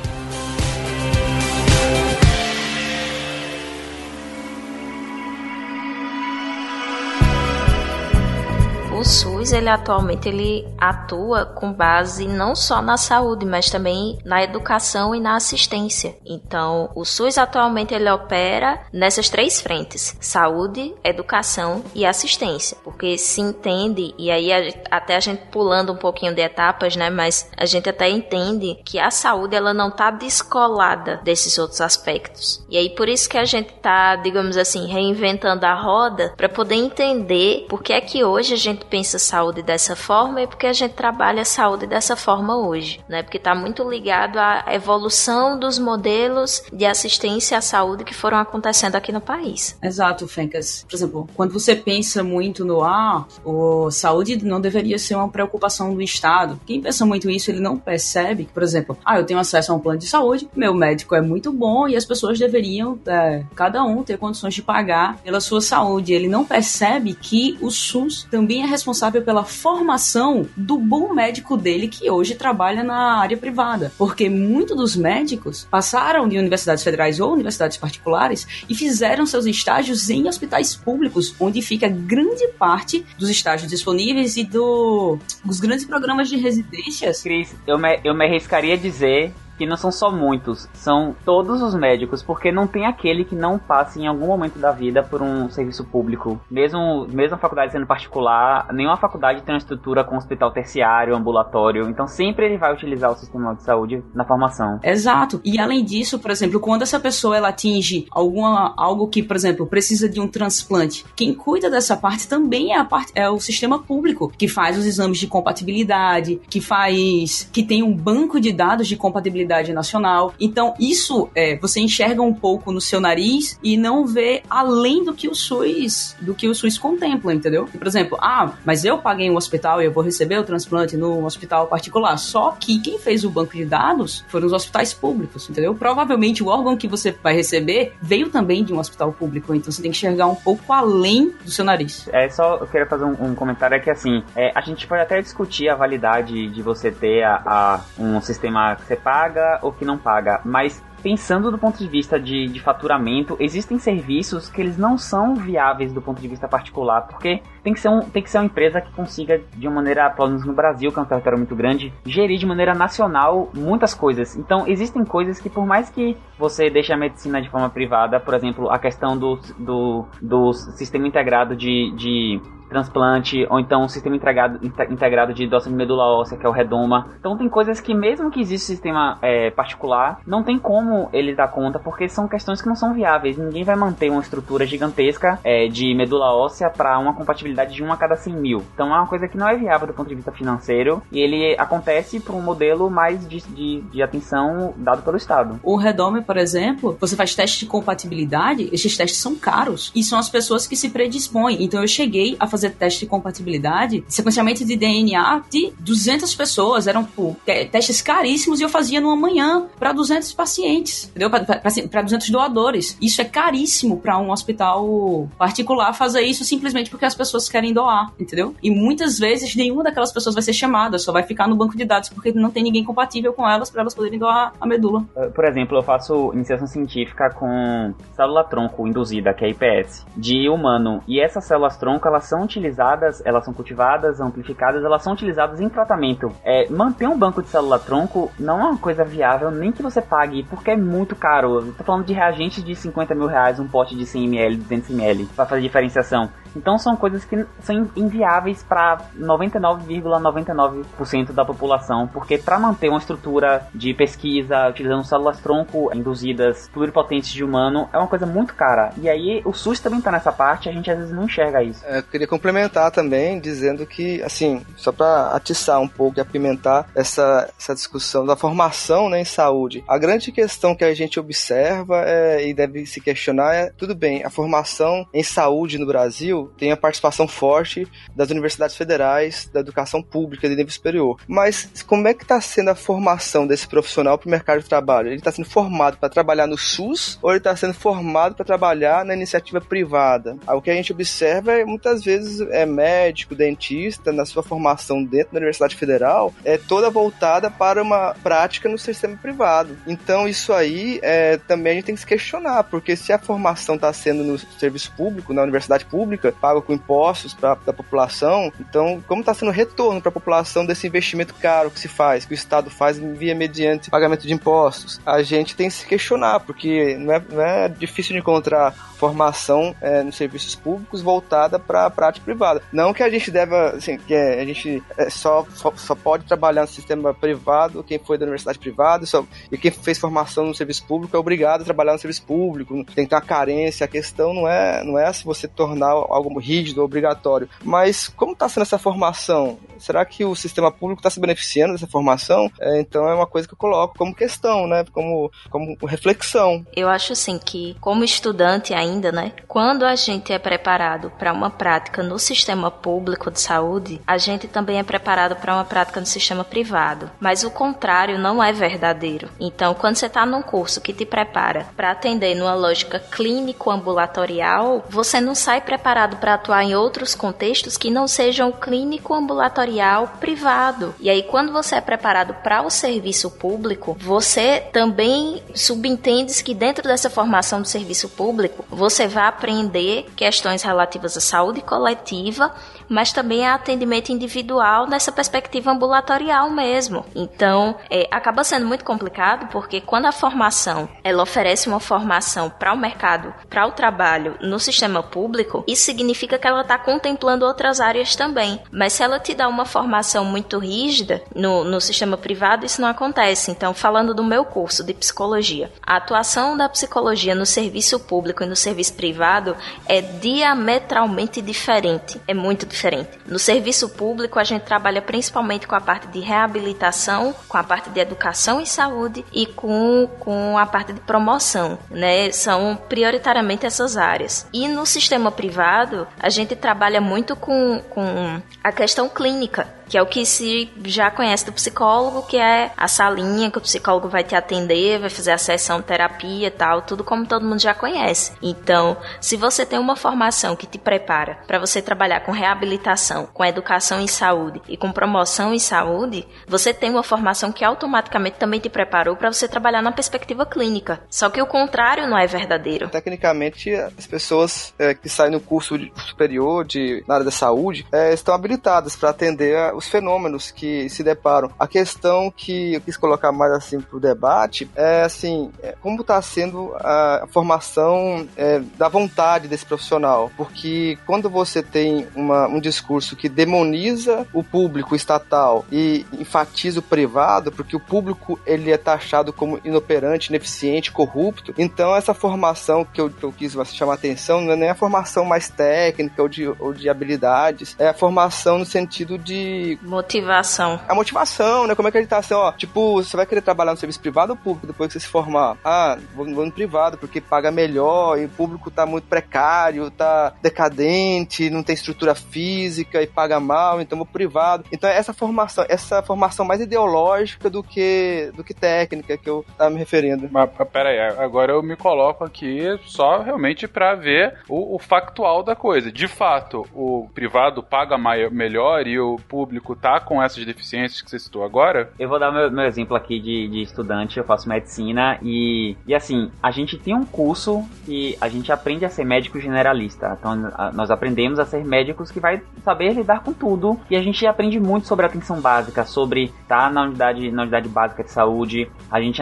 O SUS, ele atualmente ele atua com base não só na saúde, mas também na educação e na assistência. Então, o SUS atualmente ele opera nessas três frentes: saúde, educação e assistência, porque se entende e aí até a gente pulando um pouquinho de etapas, né? Mas a gente até entende que a saúde ela não está descolada desses outros aspectos. E aí por isso que a gente está, digamos assim, reinventando a roda para poder entender por que é que hoje a gente pensa saúde dessa forma e porque a gente trabalha saúde dessa forma hoje, né? Porque está muito ligado à evolução dos modelos de assistência à saúde que foram acontecendo aqui no país. Exato, Fencas. Por exemplo, quando você pensa muito no ah, o saúde não deveria ser uma preocupação do Estado. Quem pensa muito isso, ele não percebe que, por exemplo, ah, eu tenho acesso a um plano de saúde, meu médico é muito bom e as pessoas deveriam, é, cada um, ter condições de pagar pela sua saúde. Ele não percebe que o SUS também é responsável pela formação do bom médico dele que hoje trabalha na área privada. Porque muitos dos médicos passaram de universidades federais ou universidades particulares e fizeram seus estágios em hospitais públicos, onde fica grande parte dos estágios disponíveis e do, dos grandes programas de residências. Cris, eu me, eu me arriscaria a dizer que não são só muitos, são todos os médicos, porque não tem aquele que não passe em algum momento da vida por um serviço público. Mesmo, mesmo a faculdade sendo particular, nenhuma faculdade tem uma estrutura com hospital terciário, ambulatório, então sempre ele vai utilizar o sistema de saúde na formação. Exato. E além disso, por exemplo, quando essa pessoa ela atinge alguma algo que, por exemplo, precisa de um transplante, quem cuida dessa parte também é a parte é o sistema público, que faz os exames de compatibilidade, que faz que tem um banco de dados de compatibilidade nacional. Então, isso é, você enxerga um pouco no seu nariz e não vê além do que o SUS, do que o SUS contempla, entendeu? Por exemplo, ah, mas eu paguei um hospital e eu vou receber o transplante no hospital particular. Só que quem fez o banco de dados foram os hospitais públicos, entendeu? Provavelmente o órgão que você vai receber veio também de um hospital público, então você tem que enxergar um pouco além do seu nariz. É só, eu queria fazer um, um comentário aqui assim, é, a gente pode até discutir a validade de você ter a, a um sistema que você paga paga ou que não paga, mas pensando do ponto de vista de, de, faturamento, existem serviços que eles não são viáveis do ponto de vista particular, porque tem que ser, um, tem que ser uma empresa que consiga, de uma maneira, pelo menos no Brasil, que é um território muito grande, gerir de maneira nacional muitas coisas. Então, existem coisas que, por mais que você deixe a medicina de forma privada, por exemplo, a questão do, do, do sistema integrado de, de transplante, ou então um sistema integrado, integrado de doação de medula óssea, que é o Redoma. Então tem coisas que mesmo que exista sistema é, particular, não tem como ele dar conta, porque são questões que não são viáveis. Ninguém vai manter uma estrutura gigantesca é, de medula óssea para uma compatibilidade de 1 a cada 100 mil. Então é uma coisa que não é viável do ponto de vista financeiro, e ele acontece por um modelo mais de, de, de atenção dado pelo Estado. O Redome, por exemplo, você faz teste de compatibilidade, esses testes são caros, e são as pessoas que se predispõem. Então eu cheguei a fazer fazer teste de compatibilidade, sequenciamento de DNA de 200 pessoas. Eram pô, testes caríssimos e eu fazia numa manhã para 200 pacientes, entendeu? Para 200 doadores. Isso é caríssimo para um hospital particular fazer isso simplesmente porque as pessoas querem doar, entendeu? E muitas vezes nenhuma daquelas pessoas vai ser chamada, só vai ficar no banco de dados porque não tem ninguém compatível com elas para elas poderem doar a medula. Eh, por exemplo, eu faço iniciação científica com célula-tronco induzida, que é IPS, de humano. E essas células-tronco, elas são utilizadas, elas são cultivadas, amplificadas, elas são utilizadas em tratamento. É, manter um banco de célula-tronco não é uma coisa viável, nem que você pague, porque é muito caro. Eu falando de reagentes de 50 mil reais, um pote de 100 ml, 200 ml, para fazer diferenciação. Então são coisas que são inviáveis para 99,99% ,99 da população, porque para manter uma estrutura de pesquisa utilizando células-tronco induzidas pluripotentes de humano é uma coisa muito cara. E aí o SUS também tá nessa parte, a gente às vezes não enxerga isso. É, eu queria complementar também dizendo que, assim, só para atiçar um pouco e apimentar essa, essa discussão da formação né, em saúde, a grande questão que a gente observa é, e deve se questionar é, tudo bem, a formação em saúde no Brasil tem a participação forte das universidades federais, da educação pública de nível superior. Mas como é que está sendo a formação desse profissional para o mercado de trabalho? Ele está sendo formado para trabalhar no SUS ou ele está sendo formado para trabalhar na iniciativa privada? O que a gente observa é muitas vezes é médico, dentista, na sua formação dentro da Universidade Federal, é toda voltada para uma prática no sistema privado. Então isso aí é, também a gente tem que se questionar, porque se a formação está sendo no serviço público, na universidade pública, pago com impostos para a população. Então, como está sendo retorno para a população desse investimento caro que se faz, que o Estado faz via mediante pagamento de impostos? A gente tem que se questionar, porque não é, não é difícil de encontrar formação é, nos serviços públicos voltada para a prática privada. Não que a gente deva, assim, que a gente é, só, só pode trabalhar no sistema privado quem foi da universidade privada só, e quem fez formação no serviço público é obrigado a trabalhar no serviço público, tem que ter uma carência. A questão não é, não é se você tornar algo rígido, obrigatório. Mas como está sendo essa formação? Será que o sistema público está se beneficiando dessa formação? É, então é uma coisa que eu coloco como questão, né? Como, como reflexão. Eu acho assim que, como estudante ainda, né? Quando a gente é preparado para uma prática no sistema público de saúde, a gente também é preparado para uma prática no sistema privado. Mas o contrário não é verdadeiro. Então, quando você está num curso que te prepara para atender numa lógica clínico-ambulatorial, você não sai preparado para atuar em outros contextos que não sejam clínico-ambulatorial privado. E aí, quando você é preparado para o serviço público, você também subentende que dentro dessa formação do serviço público, você vai aprender questões relativas à saúde coletiva, mas também a atendimento individual nessa perspectiva ambulatorial mesmo. Então, é, acaba sendo muito complicado porque quando a formação ela oferece uma formação para o mercado, para o trabalho no sistema público, isso significa que ela está contemplando outras áreas também. Mas se ela te dá uma formação muito rígida no, no sistema privado, isso não acontece. Então, falando do meu curso de psicologia, a atuação da psicologia no serviço público e no serviço privado é diametralmente diferente. É muito diferente. No serviço público, a gente trabalha principalmente com a parte de reabilitação, com a parte de educação e saúde e com, com a parte de promoção, né? São prioritariamente essas áreas. E no sistema privado, a gente trabalha muito com, com a questão clínica que é o que se já conhece do psicólogo, que é a salinha que o psicólogo vai te atender, vai fazer a sessão terapia e tal, tudo como todo mundo já conhece. Então, se você tem uma formação que te prepara para você trabalhar com reabilitação, com educação em saúde e com promoção em saúde, você tem uma formação que automaticamente também te preparou para você trabalhar na perspectiva clínica. Só que o contrário não é verdadeiro. Tecnicamente, as pessoas é, que saem no curso superior de, na área da saúde é, estão habilitadas para atender os fenômenos que se deparam. A questão que eu quis colocar mais assim para o debate é assim, é, como está sendo a formação é, da vontade desse profissional, porque quando você tem uma, um discurso que demoniza o público estatal e enfatiza o privado, porque o público ele é taxado como inoperante, ineficiente, corrupto, então essa formação que eu, que eu quis chamar a atenção não é nem a formação mais técnica ou de, ou de habilidades, é a formação no sentido de Motivação. A motivação, né? Como é que ele tá assim, ó. Tipo, você vai querer trabalhar no serviço privado ou público depois que você se formar? Ah, vou, vou no privado porque paga melhor e o público tá muito precário, tá decadente, não tem estrutura física e paga mal, então vou privado. Então essa formação, essa formação mais ideológica do que do que técnica que eu tava me referindo. Mas pera aí, agora eu me coloco aqui só realmente para ver o, o, factual da coisa. De fato, o privado paga maior, melhor e o público público tá com essas deficiências que você citou agora? Eu vou dar meu, meu exemplo aqui de, de estudante, eu faço medicina e, e assim, a gente tem um curso que a gente aprende a ser médico generalista. Então, a, nós aprendemos a ser médicos que vai saber lidar com tudo e a gente aprende muito sobre atenção básica, sobre estar tá na unidade, na unidade básica de saúde, a gente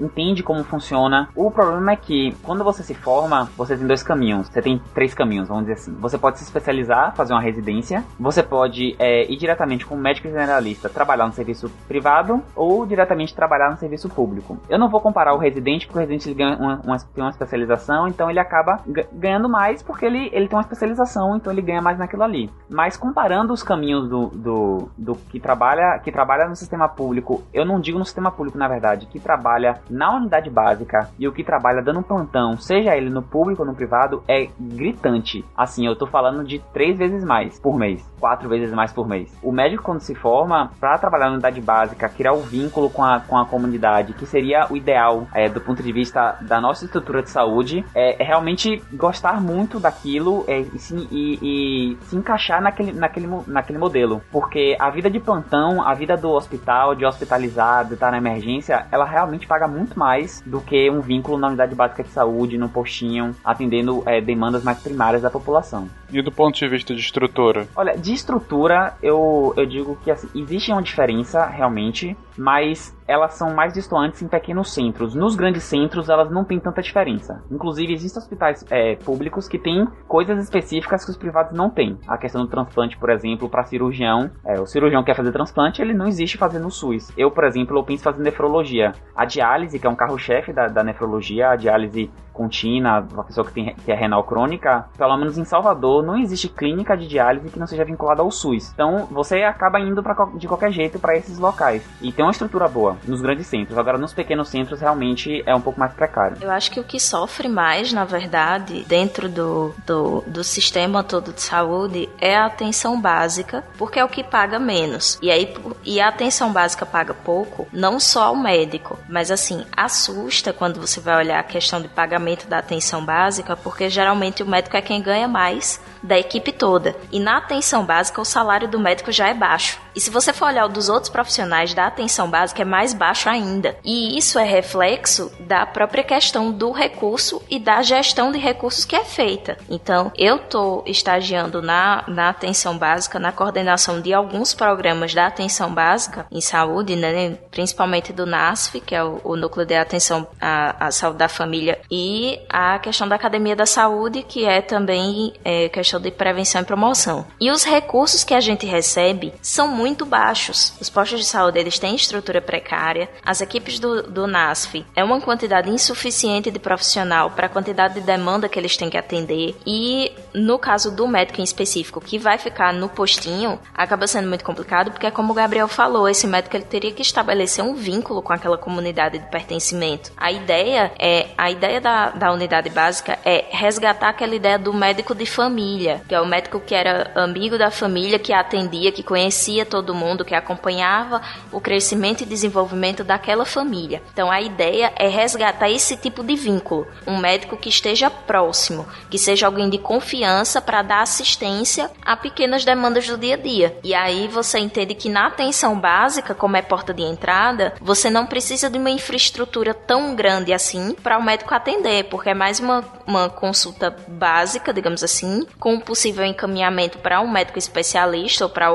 entende como funciona. O problema é que quando você se forma, você tem dois caminhos. Você tem três caminhos, vamos dizer assim. Você pode se especializar, fazer uma residência, você pode é, ir diretamente diretamente como médico generalista trabalhar no serviço privado ou diretamente trabalhar no serviço público. Eu não vou comparar o residente, porque o residente ganha uma, uma, tem uma especialização, então ele acaba ganhando mais porque ele, ele tem uma especialização, então ele ganha mais naquilo ali. Mas comparando os caminhos do, do, do que, trabalha, que trabalha no sistema público, eu não digo no sistema público, na verdade, que trabalha na unidade básica e o que trabalha dando plantão, seja ele no público ou no privado, é gritante. Assim, eu tô falando de três vezes mais por mês, quatro vezes mais por mês. O médico, quando se forma, para trabalhar na unidade básica, criar o um vínculo com a, com a comunidade, que seria o ideal é, do ponto de vista da nossa estrutura de saúde, é, é realmente gostar muito daquilo é, e, se, e, e, se encaixar naquele, naquele, naquele modelo. Porque a vida de plantão, a vida do hospital, de hospitalizado, estar tá na emergência, ela realmente paga muito mais do que um vínculo na unidade básica de saúde, no postinho, atendendo é, demandas mais primárias da população. E do ponto de vista de estrutura? Olha, de estrutura, eu, eu digo que assim, existe uma diferença realmente mas elas são mais distantes em pequenos centros. Nos grandes centros, elas não têm tanta diferença. Inclusive, existem hospitais é, públicos que têm coisas específicas que os privados não têm. A questão do transplante, por exemplo, para cirurgião. É, o cirurgião quer fazer transplante, ele não existe fazer no SUS. Eu, por exemplo, eu penso fazer nefrologia. A diálise, que é um carro-chefe da, da nefrologia, a diálise contínua, uma pessoa que, tem, que é renal crônica, pelo menos em Salvador, não existe clínica de diálise que não seja vinculada ao SUS. Então, você acaba indo pra, de qualquer jeito para esses locais. E tem uma estrutura boa nos grandes centros. Agora, nos pequenos centros, realmente é um pouco mais precário. Eu acho que o que sofre mais, na verdade, dentro do, do, do sistema todo de saúde é a atenção básica, porque é o que paga menos. E aí, e a atenção básica paga pouco, não só ao médico, mas assim, assusta quando você vai olhar a questão de pagamento da atenção básica, porque geralmente o médico é quem ganha mais da equipe toda. E na atenção básica, o salário do médico já é baixo. E se você for olhar o dos outros profissionais da atenção básica, é mais baixo ainda. E isso é reflexo da própria questão do recurso e da gestão de recursos que é feita. Então, eu estou estagiando na, na atenção básica, na coordenação de alguns programas da atenção básica em saúde, né, principalmente do NASF, que é o, o Núcleo de Atenção à, à, Saúde da Família, e a questão da Academia da Saúde, que é também é, questão de prevenção e promoção. E os recursos que a gente recebe são muito baixos. Os postos de saúde eles têm estrutura precária, as equipes do, do NASF é uma quantidade insuficiente de profissional para a quantidade de demanda que eles têm que atender, e no caso do médico em específico, que vai ficar no postinho, acaba sendo muito complicado, porque como o Gabriel falou, esse médico ele teria que estabelecer um vínculo com aquela comunidade de pertencimento. A ideia é a ideia da, da unidade básica é resgatar aquela ideia do médico de família, que é o médico que era amigo da família, que atendia, que conhecia todo mundo, que acompanhava o crescimento e desenvolvimento daquela família. Então a ideia é resgatar esse tipo de vínculo, um médico que esteja próximo, que seja alguém de confiança para dar assistência a pequenas demandas do dia a dia. E aí você entende que na atenção básica, como é porta de entrada, você não precisa de uma infraestrutura tão grande assim para o médico atender, porque é mais uma, uma consulta básica, digamos assim, com possível encaminhamento para um médico especialista ou para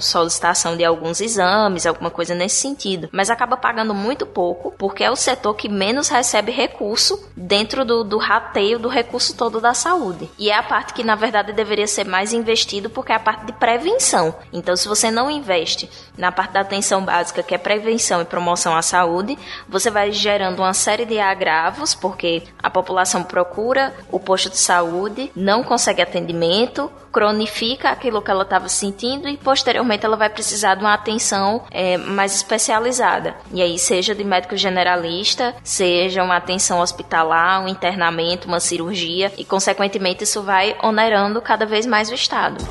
solicitação de alguns exames, alguma coisa nesse sentido. Mas acaba pagando muito pouco, porque é o setor que menos recebe recurso dentro do, do rateio do recurso todo da saúde. E é a parte que, na verdade, deveria ser mais investido, porque é a parte de prevenção. Então, se você não investe na parte da atenção básica, que é prevenção e promoção à saúde, você vai gerando uma série de agravos, porque a população procura o posto de saúde, não consegue atendimento, cronifica aquilo que ela estava sentindo e posteriormente ela vai precisar de uma atenção é, mais especializada. E aí, seja de médico generalista, seja uma atenção hospitalar, um internamento, uma cirurgia, e consequentemente isso vai onerando cada vez mais o Estado.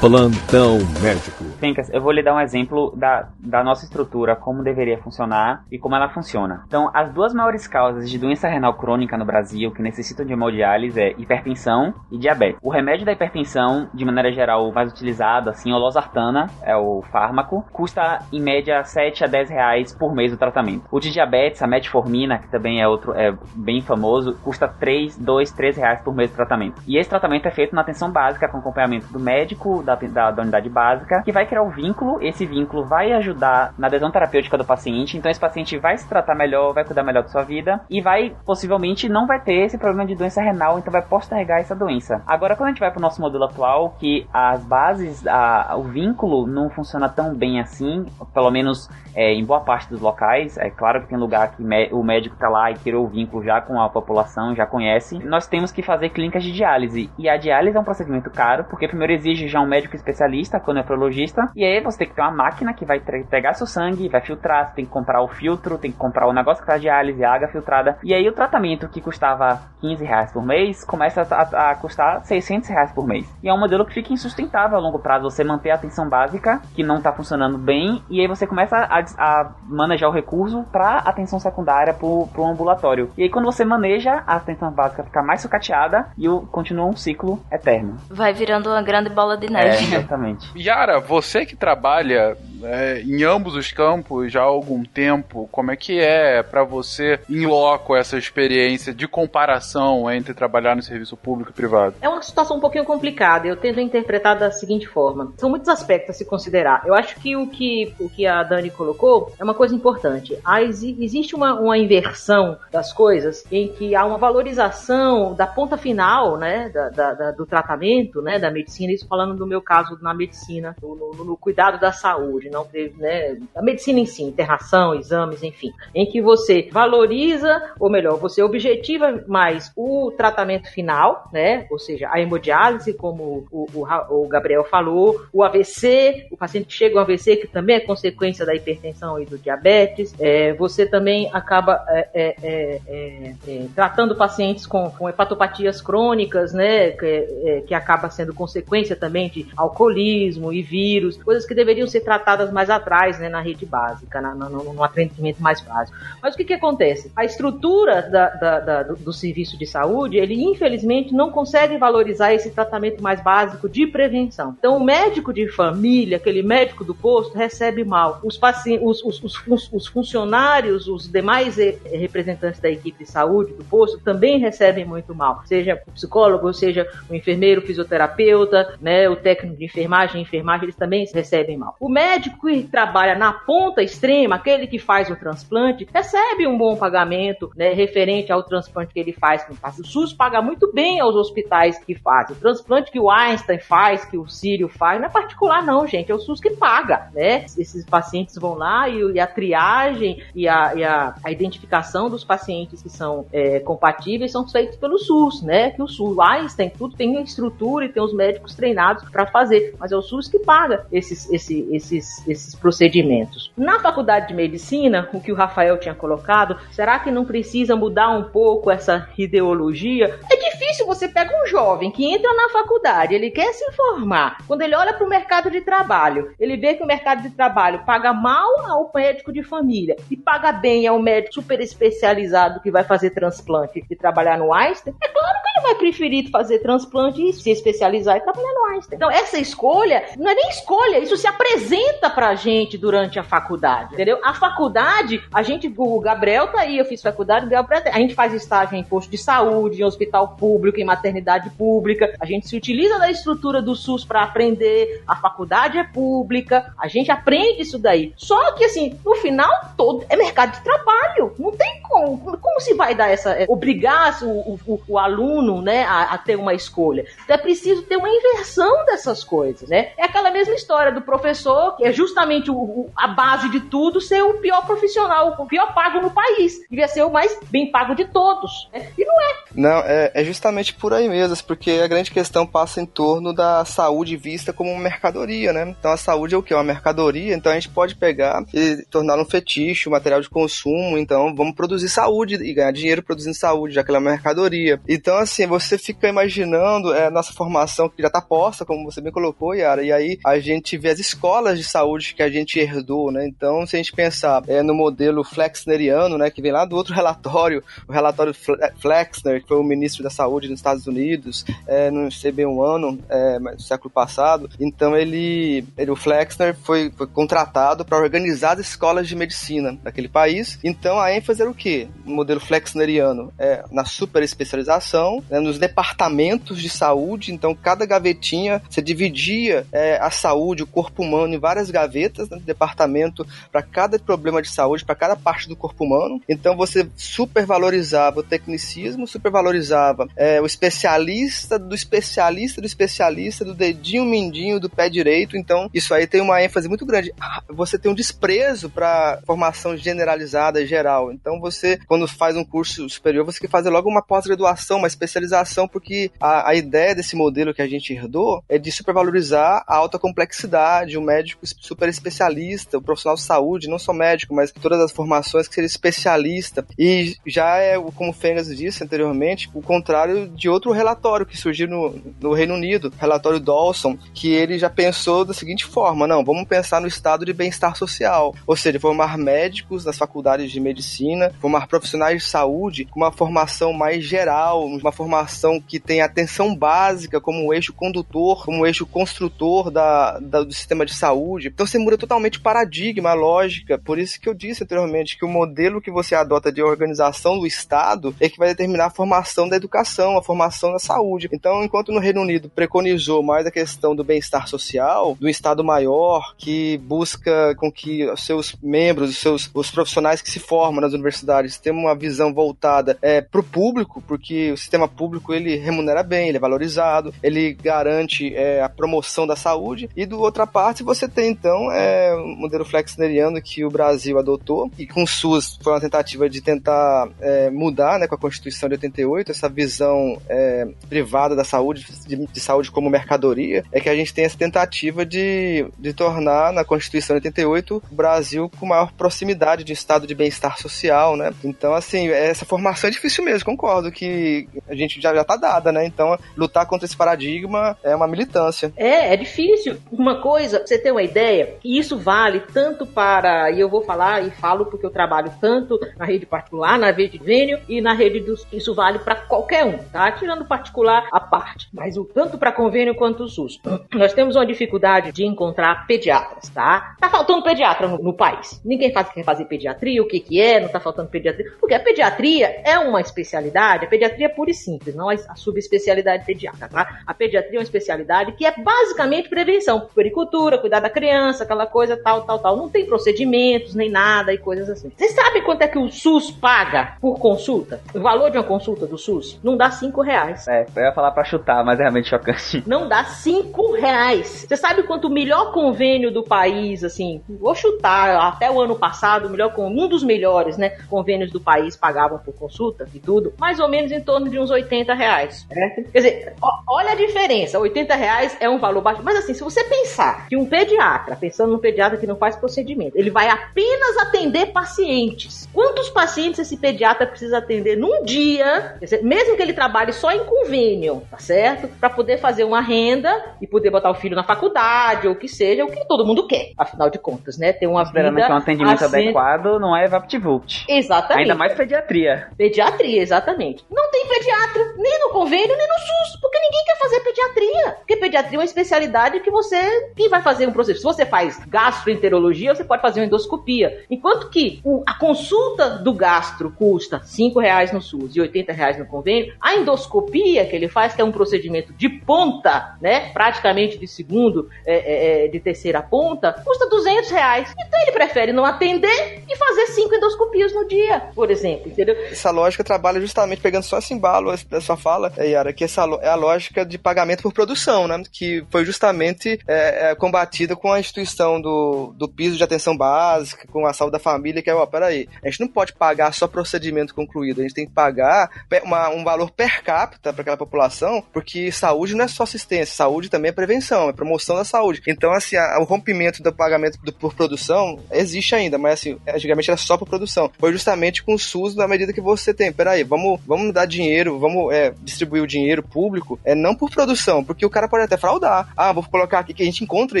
Plantão médico. Fencas, eu vou lhe dar um exemplo da, da nossa estrutura, como deveria funcionar e como ela funciona. Então, as duas maiores causas de doença renal crônica no Brasil que necessitam de hemodiálise é hipertensão e diabetes. O remédio da hipertensão, de maneira geral, mais utilizado, assim, o losartana, é o fármaco, custa em média 7 a 10 reais por mês o tratamento. O de diabetes, a metformina, que também é outro, é bem famoso, custa 3, 2, 3 reais por mês o tratamento. E esse tratamento é feito na atenção básica, com acompanhamento do médico, da, da, da unidade básica, que vai criar o um vínculo, esse vínculo vai ajudar na adesão terapêutica do paciente, então esse paciente vai se tratar melhor, vai cuidar melhor da sua vida e vai, possivelmente, não vai ter esse problema de doença renal, então vai postergar essa doença. Agora, quando a gente vai para o nosso modelo atual, que as bases, a, o vínculo não funciona tão bem assim, pelo menos é, em boa parte dos locais, é claro que tem lugar que o médico está lá e criou o vínculo já com a população, já conhece, nós temos que fazer clínicas de diálise. E a diálise é um procedimento caro, porque primeiro exige já um médico especialista, nefrologista, e aí você tem que ter uma máquina que vai pegar seu sangue, vai filtrar, você tem que comprar o filtro, tem que comprar o negócio que faz diálise, a água filtrada. E aí o tratamento que custava 15 reais por mês começa a, a, custar 600 reais por mês. E é um modelo que fica insustentável a longo prazo. Você manter a atenção básica, que não está funcionando bem, e aí você começa a, a manejar o recurso para atenção secundária, para o ambulatório. E aí quando você maneja, a atenção básica fica mais sucateada e o, continua um ciclo eterno. Vai virando uma grande bola de neve. É, exatamente. Yara, você que trabalha é, em ambos os campos já há algum tempo. Como é que é para você, em loco, essa experiência de comparação entre trabalhar no serviço público e privado? É uma situação um pouquinho complicada. Eu tento interpretar da seguinte forma: são muitos aspectos a se considerar. Eu acho que o que, o que a Dani colocou é uma coisa importante. Há, existe uma, uma inversão das coisas em que há uma valorização da ponta final, né, da, da, da, do tratamento, né, da medicina. Isso falando do meu caso na medicina, no, no, no cuidado da saúde, não né, a medicina em si, internação, exames, enfim, em que você valoriza, ou melhor, você objetiva mais o tratamento final, né, ou seja, a hemodiálise, como o, o, o Gabriel falou, o AVC, o paciente que chega ao AVC, que também é consequência da hipertensão e do diabetes, é, você também acaba é, é, é, é, é tratando pacientes com, com hepatopatias crônicas, né, que, que acaba sendo consequência também de alcoolismo e vírus, coisas que deveriam ser tratadas mais atrás, né, na rede básica, na, no, no, atendimento mais básico. Mas o que, que acontece? A estrutura da, da, da, do, do serviço de saúde, ele infelizmente não consegue valorizar esse tratamento mais básico de prevenção. Então, o médico de família, aquele médico do posto, recebe mal. Os, os, os, os, os funcionários, os demais representantes da equipe de saúde do posto também recebem muito mal. Seja o psicólogo, seja o enfermeiro, o fisioterapeuta, né, o técnico de enfermagem, enfermagem, eles também recebem mal. O médico que trabalha na ponta extrema, aquele que faz o transplante, recebe um bom pagamento, né, referente ao transplante que ele faz. O SUS paga muito bem aos hospitais que fazem. O transplante que o Einstein faz, que o Sírio faz, não é particular não, gente, é o SUS que paga, né? Esses pacientes vão lá e, e a triagem e, a, e a, a, identificação dos pacientes que são é, compatíveis são feitos pelo SUS, né? Que o SUS, o Einstein, tudo tem estrutura e tem os médicos treinados para fazer, mas é o SUS que paga esses, esses, esses, esses procedimentos. Na faculdade de medicina, o que o Rafael tinha colocado, será que não precisa mudar um pouco essa ideologia? É difícil você pega um jovem que entra na faculdade, ele quer se informar. Quando ele olha para o mercado de trabalho, ele vê que o mercado de trabalho paga mal ao médico de família e paga bem ao médico super especializado que vai fazer transplante e trabalhar no Einstein. É claro que ele vai preferir fazer transplante e se especializar e trabalhar no Einstein. Então, essa escolha não é nem escolha, isso se apresenta pra gente durante a faculdade, entendeu? A faculdade, a gente, o Gabriel tá aí, eu fiz faculdade, a gente faz estágio em posto de saúde, em hospital público, em maternidade pública, a gente se utiliza da estrutura do SUS para aprender, a faculdade é pública, a gente aprende isso daí. Só que, assim, no final, todo é mercado de trabalho. Não tem como. Como se vai dar essa. É, obrigar o, o, o aluno, né, a, a, ter uma escolha? Então é preciso ter uma inversão dessas coisas, né? É aquela mesma história do professor, que é justamente o, a base de tudo, ser o pior profissional, o pior pago no país. Devia ser o mais bem pago de todos. Né? E não é. Não, é, é justamente por aí mesmo, porque a grande questão passa em torno da saúde vista como uma mercadoria, né? Então a saúde é o que? Uma mercadoria, então a gente pode pegar e tornar um fetiche, um material de consumo, então vamos produzir saúde e ganhar dinheiro produzindo saúde, já que ela é uma mercadoria. Então, assim, você fica imaginando é, nossa formação que já está posta, como você bem colocou, Yara, e aí a gente vê as escolas de saúde que a gente herdou, né? Então, se a gente pensar é, no modelo Flexneriano, né, que vem lá do outro relatório, o relatório Flexner, foi o ministro da Saúde nos Estados Unidos, é, bem um ano, é, no século passado, então ele, ele o Flexner foi, foi contratado para organizar as escolas de medicina daquele país. Então, a ênfase era o quê? No modelo flexneriano, é na super especialização, né, nos departamentos de saúde, então cada gavetinha você dividia é, a saúde, o corpo humano em várias gavetas, né, departamento para cada problema de saúde, para cada parte do corpo humano. Então você supervalorizava o tecnicismo, supervalorizava é, o especialista do especialista do especialista, do dedinho mindinho do pé direito. Então isso aí tem uma ênfase muito grande. Você tem um desprezo para formação generalizada geral. Então você, quando faz um curso superior, você quer fazer logo uma pós-graduação, uma especialização, porque a, a, ideia desse modelo que a gente herdou é de supervalorizar a alta complexidade, o médico super especialista, o profissional de saúde, não só médico, mas todas as formações que seria especialista. E já é, como o Fengas disse anteriormente, o contrário de outro relatório que surgiu no, no Reino Unido, relatório Dawson, que ele já pensou da seguinte forma: não, vamos pensar no estado de bem-estar social, ou seja, formar médicos nas faculdades de medicina, formar profissionais de saúde com uma formação mais geral, uma formação que tem atenção básica como eixo condutor, como eixo construtor da, da, do sistema de saúde. Então você muda totalmente o paradigma, a lógica. Por isso que eu disse anteriormente que o modelo que você adota de organização do Estado é que vai determinar a formação da educação, a formação da saúde. Então, enquanto no Reino Unido preconizou mais a questão do bem-estar social, do Estado maior, que busca com que os seus membros, os seus os profissionais que se formam nas universidades tenham uma visão voltada é, para o público, porque o sistema público ele remunera bem, ele é valorizado, ele garante é, a promoção da saúde. E do outra parte você tem então é, o modelo flexneriano que o Brasil adotou e com o SUS foi uma tentativa de tentar é, mudar, né, com a Constituição de 88 essa visão é, privada da saúde, de, de, saúde como mercadoria, é que a gente tem essa tentativa de, de tornar na Constituição de 88 o Brasil com maior proximidade de estado de bem-estar social, né? Então, assim, essa formação é difícil mesmo, concordo que a gente já, já tá dada, né? Então, lutar contra esse paradigma é uma militância. É, é difícil. Uma coisa, você ter uma ideia, e isso vale tanto para, e eu vou falar e falo porque eu trabalho tanto na rede particular, na rede Vênio e na rede dos. Isso vale para qualquer um, tá? Tirando particular a parte, mas o tanto para convênio quanto o SUS. Nós temos uma dificuldade de encontrar pediatras, tá? Tá faltando pediatra no, no país. Ninguém faz, quer fazer pediatria, o que que é, não tá faltando pediatria. Porque a pediatria é uma especialidade, a pediatria é pura e simples, não a subespecialidade pediátrica, tá? A pediatria é uma especialidade que é basicamente prevenção, puericultura, cuidar da criança, aquela coisa tal, tal, tal. Não tem procedimentos nem nada e coisas assim. Vocês sabem quanto é que o SUS paga por consulta? O valor de uma consulta do SUS? Não dá cinco reais. É, eu ia falar pra chutar, mas é realmente chocante. Não dá cinco reais. Você sabe quanto o melhor convênio do país, assim, vou chutar, até o ano passado, melhor, um dos melhores, né, convênios do país pagavam por consulta e tudo, mais ou menos em torno de uns 80 reais. Né? Quer dizer, ó, olha a diferença, 80 reais é um valor baixo, mas assim, se você pensar que um pediatra, pensando num pediatra que não faz procedimento, ele vai apenas atender pacientes. Quantos pacientes esse pediatra precisa atender num dia, mesmo que ele trabalhe só em convênio, tá certo? Para poder fazer uma renda e poder botar o filho na faculdade ou o que seja, o que todo mundo quer, afinal de contas, né? Ter uma Esperando vida que um atendimento assim- adequado não é VaptVult. Exatamente. Ainda mais pediatria. Pediatria, exatamente. Não tem pediatra, nem no convênio, nem no SUS, porque ninguém quer fazer pediatria. Porque pediatria é uma especialidade que você. Quem vai fazer um processo? Se você faz gastroenterologia, você pode fazer uma endoscopia. Enquanto que a consulta do gastro custa 5 reais no SUS e 80 reais no convênio, a endoscopia que ele faz, que é um procedimento de ponta, né? Praticamente de segundo, é, é, é, de terceira ponta, custa 200 reais. Então ele prefere não atender e fazer cinco endoscopias no dia, por exemplo, entendeu? Essa lógica trabalha justamente pegando só esse embalo da sua fala, Yara, que essa é a lógica de pagamento por produção, né? Que foi justamente é, é, combatida com a instituição do, do piso de atenção básica, com a saúde da família, que é, ó, peraí, a gente não pode pagar só procedimento concluído, a gente tem que pagar uma- um valor per capita para aquela população, porque saúde não é só assistência, saúde também é prevenção, é promoção da saúde. Então, assim, a- o rompimento do pagamento do- por produção existe ainda, mas assim, antigamente era só por produção. Foi justamente com o SUS na medida que você tem. Peraí, vamos, vamos dar dinheiro, vamos é, distribuir o dinheiro público, é não por produção, porque o cara pode até fraudar. Ah, vou colocar aqui que a gente encontra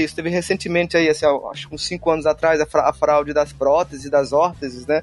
isso. Teve recentemente aí, assim, acho que uns 5 anos atrás, a, fra- a fraude das próteses, das órteses, né?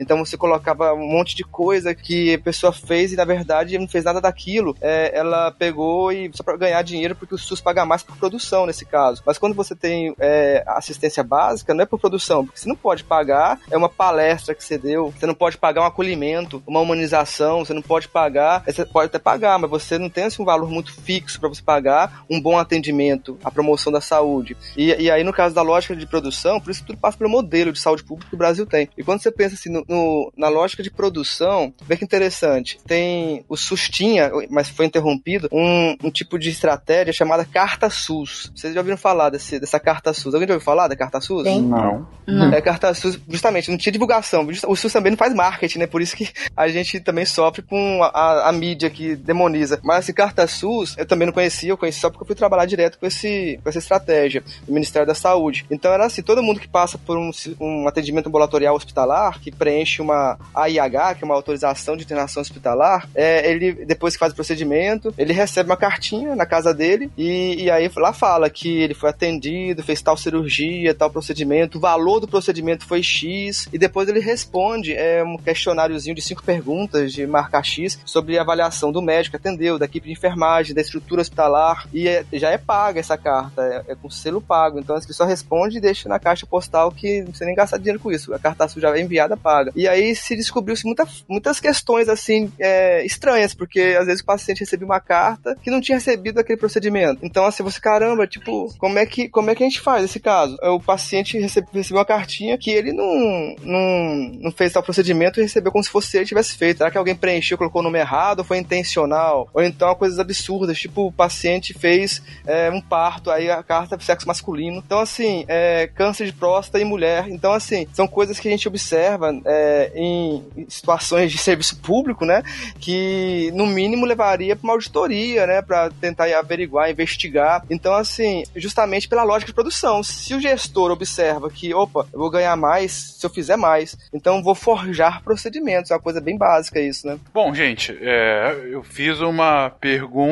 Então você colocava um monte de coisa que a pessoa fez e na verdade não fez nada daquilo. É, ela pegou e só para ganhar dinheiro porque o SUS paga mais por produção nesse caso. Mas quando você tem é, assistência básica, não é por produção, porque você não pode pagar é uma palestra que você deu, você não pode pagar um acolhimento, uma humanização, você não pode pagar, você pode até pagar, mas você não tem assim, um valor muito fixo para você pagar um bom atendimento, a promoção da saúde. E, e aí no caso da lógica de produção, por isso tudo passa pelo modelo de saúde pública que o Brasil tem. E quando você pensa assim no, no- na lógica de produção, vê que interessante. Tem o SUS tinha, mas foi interrompido, um, um tipo de estratégia chamada Carta SUS. Vocês já ouviram falar desse, dessa Carta SUS? Alguém já ouviu falar da Carta SUS? Sim. Não. É, carta SUS, justamente, não tinha divulgação. O SUS também não faz marketing, né? Por isso que a gente também sofre com a, a, a, mídia que demoniza. Mas esse carta SUS, eu também não conhecia, eu conheci só porque eu fui trabalhar direto com, esse, com essa estratégia do Ministério da Saúde. Então era assim, todo mundo que passa por um, um atendimento ambulatorial hospitalar, que preenche uma AIH, que é uma autorização de internação hospitalar, é, ele, depois que faz o procedimento, ele recebe uma cartinha na casa dele e, e aí lá fala que ele foi atendido, fez tal cirurgia, tal procedimento, o valor do procedimento foi X, e depois ele responde é, um questionáriozinho de cinco perguntas de marca X sobre a avaliação do médico que atendeu, da equipe de enfermagem, da estrutura hospitalar, e é, já é paga essa carta, é, é, com selo pago. Então ele só responde e deixa na caixa postal que não precisa nem gastar dinheiro com isso. A carta já é enviada, paga. E aí se descobriu-se muita, muitas questões assim é, estranhas, porque às vezes o paciente recebeu uma carta que não tinha recebido aquele procedimento. Então, assim, você, caramba, tipo, como é que, como é que a gente faz esse caso? O paciente recebe, recebeu uma cartinha que ele não, não, não fez tal procedimento e recebeu como se fosse ele tivesse feito. Será que alguém preencheu, colocou o nome errado, ou foi intencional? Ou então coisas absurdas, tipo o paciente fez é, um parto, aí a carta é sexo masculino. Então, assim, é, câncer de próstata em mulher. Então, assim, são coisas que a gente observa é, em situações de serviço público, né? Que no mínimo levaria para uma auditoria, né? Para tentar averiguar, investigar. Então, assim, justamente pela lógica de produção. Se o gestor observa que, opa, eu vou ganhar mais se eu fizer mais, então vou forjar procedimentos. É uma coisa bem básica isso, né? Bom, gente, é, eu fiz uma pergunta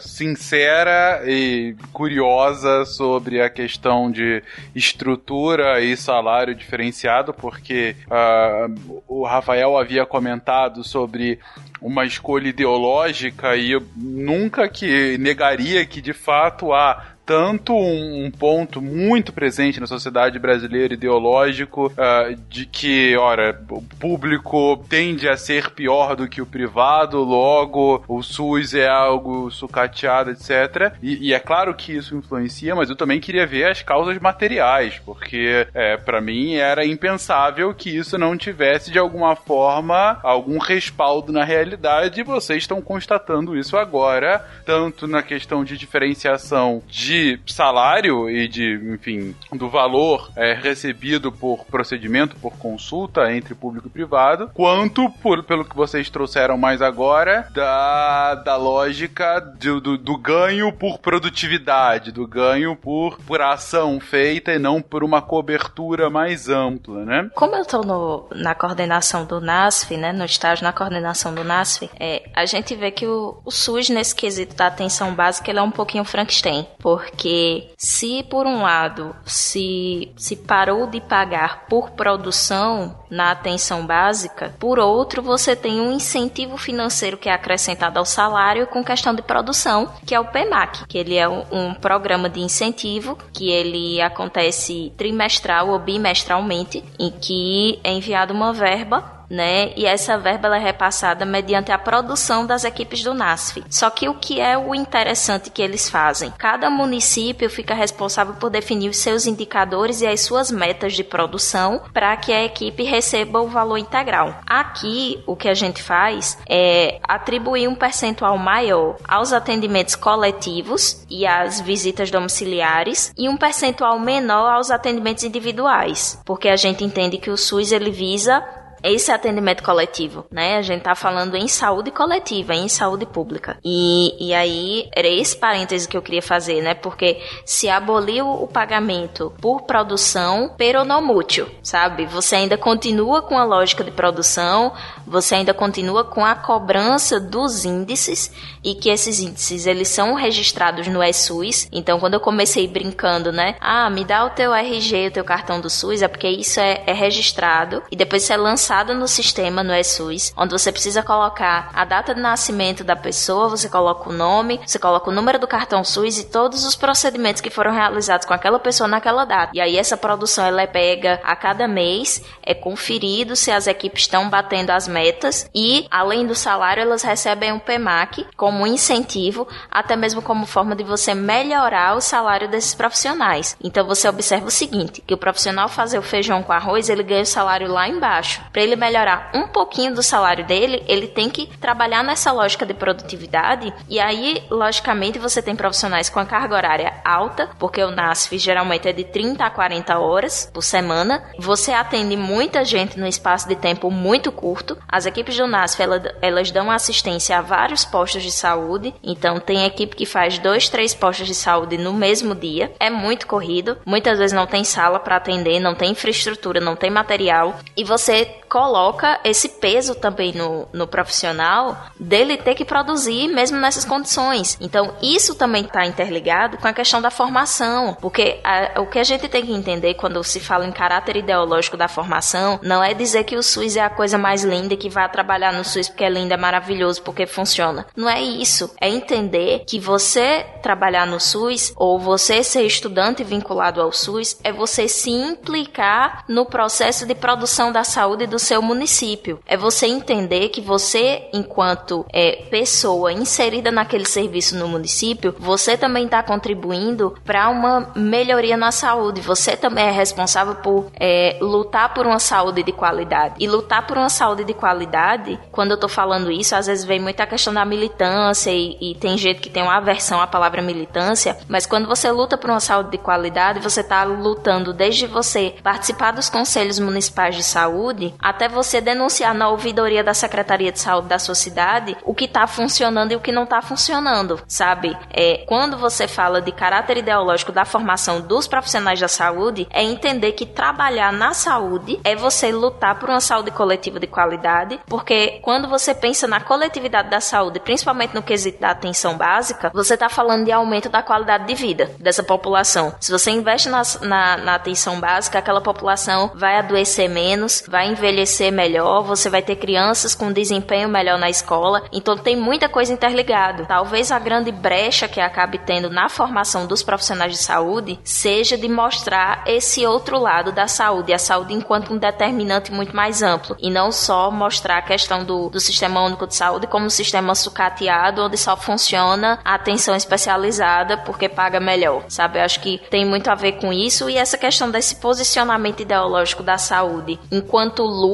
sincera e curiosa sobre a questão de estrutura e salário diferenciado, porque uh, o Rafael havia comentado sobre uma escolha ideológica e eu nunca que negaria que de fato há tanto um, um, ponto muito presente na sociedade brasileira ideológico uh, de que, ora, o público tende a ser pior do que o privado, logo o SUS é algo sucateado, etc. E, e é claro que isso influencia, mas eu também queria ver as causas materiais, porque é, para mim era impensável que isso não tivesse de alguma forma algum respaldo na realidade e vocês estão constatando isso agora, tanto na questão de diferenciação de salário e de, enfim, do valor é, recebido por procedimento, por consulta entre público e privado, quanto, por, pelo que vocês trouxeram mais agora, da, da lógica do, do, do ganho por produtividade, do ganho por, por ação feita e não por uma cobertura mais ampla, né? Como eu estou na coordenação do NASF, né, no estágio na coordenação do NASF, é, a gente vê que o, o SUS, nesse quesito da atenção básica, ele é um pouquinho Frankenstein, porque porque se por um lado se, se parou de pagar por produção na atenção básica, por outro você tem um incentivo financeiro que é acrescentado ao salário com questão de produção, que é o PEMAC, que ele é um, programa de incentivo que ele acontece trimestral ou bimestralmente, em que é enviada uma verba né? E essa verba é repassada mediante a produção das equipes do NASF. Só que o que é o interessante que eles fazem? Cada município fica responsável por definir os seus indicadores e as suas metas de produção para que a equipe receba o valor integral. Aqui, o que a gente faz é atribuir um percentual maior aos atendimentos coletivos e às visitas domiciliares e um percentual menor aos atendimentos individuais, porque a gente entende que o SUS ele visa esse atendimento coletivo, né? A gente tá falando em saúde coletiva, em saúde pública. E, e aí, era esse parêntese que eu queria fazer, né? Porque se aboliu o pagamento por produção peronomútil, sabe? Você ainda continua com a lógica de produção, você ainda continua com a cobrança dos índices e que esses índices, eles são registrados no ESUS. Então, quando eu comecei brincando, né? Ah, me dá o teu RG, o teu cartão do SUS, é porque isso é, é registrado e depois você é lançado no sistema, no ESUS, onde você precisa colocar a data de nascimento da pessoa, você coloca o nome, você coloca o número do cartão SUS e todos os procedimentos que foram realizados com aquela pessoa naquela data. E aí essa produção ela é pega a cada mês, é conferido se as equipes estão batendo as metas e, além do salário, elas recebem um PMAC como incentivo, até mesmo como forma de você melhorar o salário desses profissionais. Então você observa o seguinte, que o profissional fazer o feijão com arroz, ele ganha o salário lá embaixo para ele melhorar um pouquinho do salário dele, ele tem que trabalhar nessa lógica de produtividade. E aí, logicamente, você tem profissionais com a carga horária alta, porque o NASF geralmente é de 30 a 40 horas por semana. Você atende muita gente no espaço de tempo muito curto. As equipes do NASF elas, elas dão assistência a vários postos de saúde. Então, tem equipe que faz dois, três postos de saúde no mesmo dia. É muito corrido. Muitas vezes não tem sala para atender, não tem infraestrutura, não tem material. E você coloca esse peso também no, no profissional dele ter que produzir mesmo nessas condições. Então, isso também está interligado com a questão da formação, porque a, o que a gente tem que entender quando se fala em caráter ideológico da formação não é dizer que o SUS é a coisa mais linda que vai trabalhar no SUS porque é lindo, é maravilhoso, porque funciona. Não é isso. É entender que você trabalhar no SUS ou você ser estudante vinculado ao SUS é você se implicar no processo de produção da saúde do seu município. É você entender que você, enquanto é, pessoa inserida naquele serviço no município, você também está contribuindo para uma melhoria na saúde. Você também é responsável por é, lutar por uma saúde de qualidade. E lutar por uma saúde de qualidade, quando eu estou falando isso, às vezes vem muita questão da militância e, e tem gente que tem uma aversão à palavra militância, mas quando você luta por uma saúde de qualidade, você está lutando desde você participar dos conselhos municipais de saúde até você denunciar na ouvidoria da Secretaria de Saúde da sua cidade o que está funcionando e o que não está funcionando, sabe? É, quando você fala de caráter ideológico da formação dos profissionais da saúde, é entender que trabalhar na saúde é você lutar por uma saúde coletiva de qualidade, porque quando você pensa na coletividade da saúde, principalmente no quesito da atenção básica, você está falando de aumento da qualidade de vida dessa população. Se você investe na, na, na atenção básica, aquela população vai adoecer menos, vai envelhecer envelhecer melhor, você vai ter crianças com desempenho melhor na escola. Então tem muita coisa interligada. Talvez a grande brecha que acabe tendo na formação dos profissionais de saúde seja de mostrar esse outro lado da saúde, a saúde enquanto um determinante muito mais amplo, e não só mostrar a questão do, do sistema único de saúde como um sistema sucateado, onde só funciona a atenção especializada porque paga melhor, sabe? Eu acho que tem muito a ver com isso e essa questão desse posicionamento ideológico da saúde enquanto luta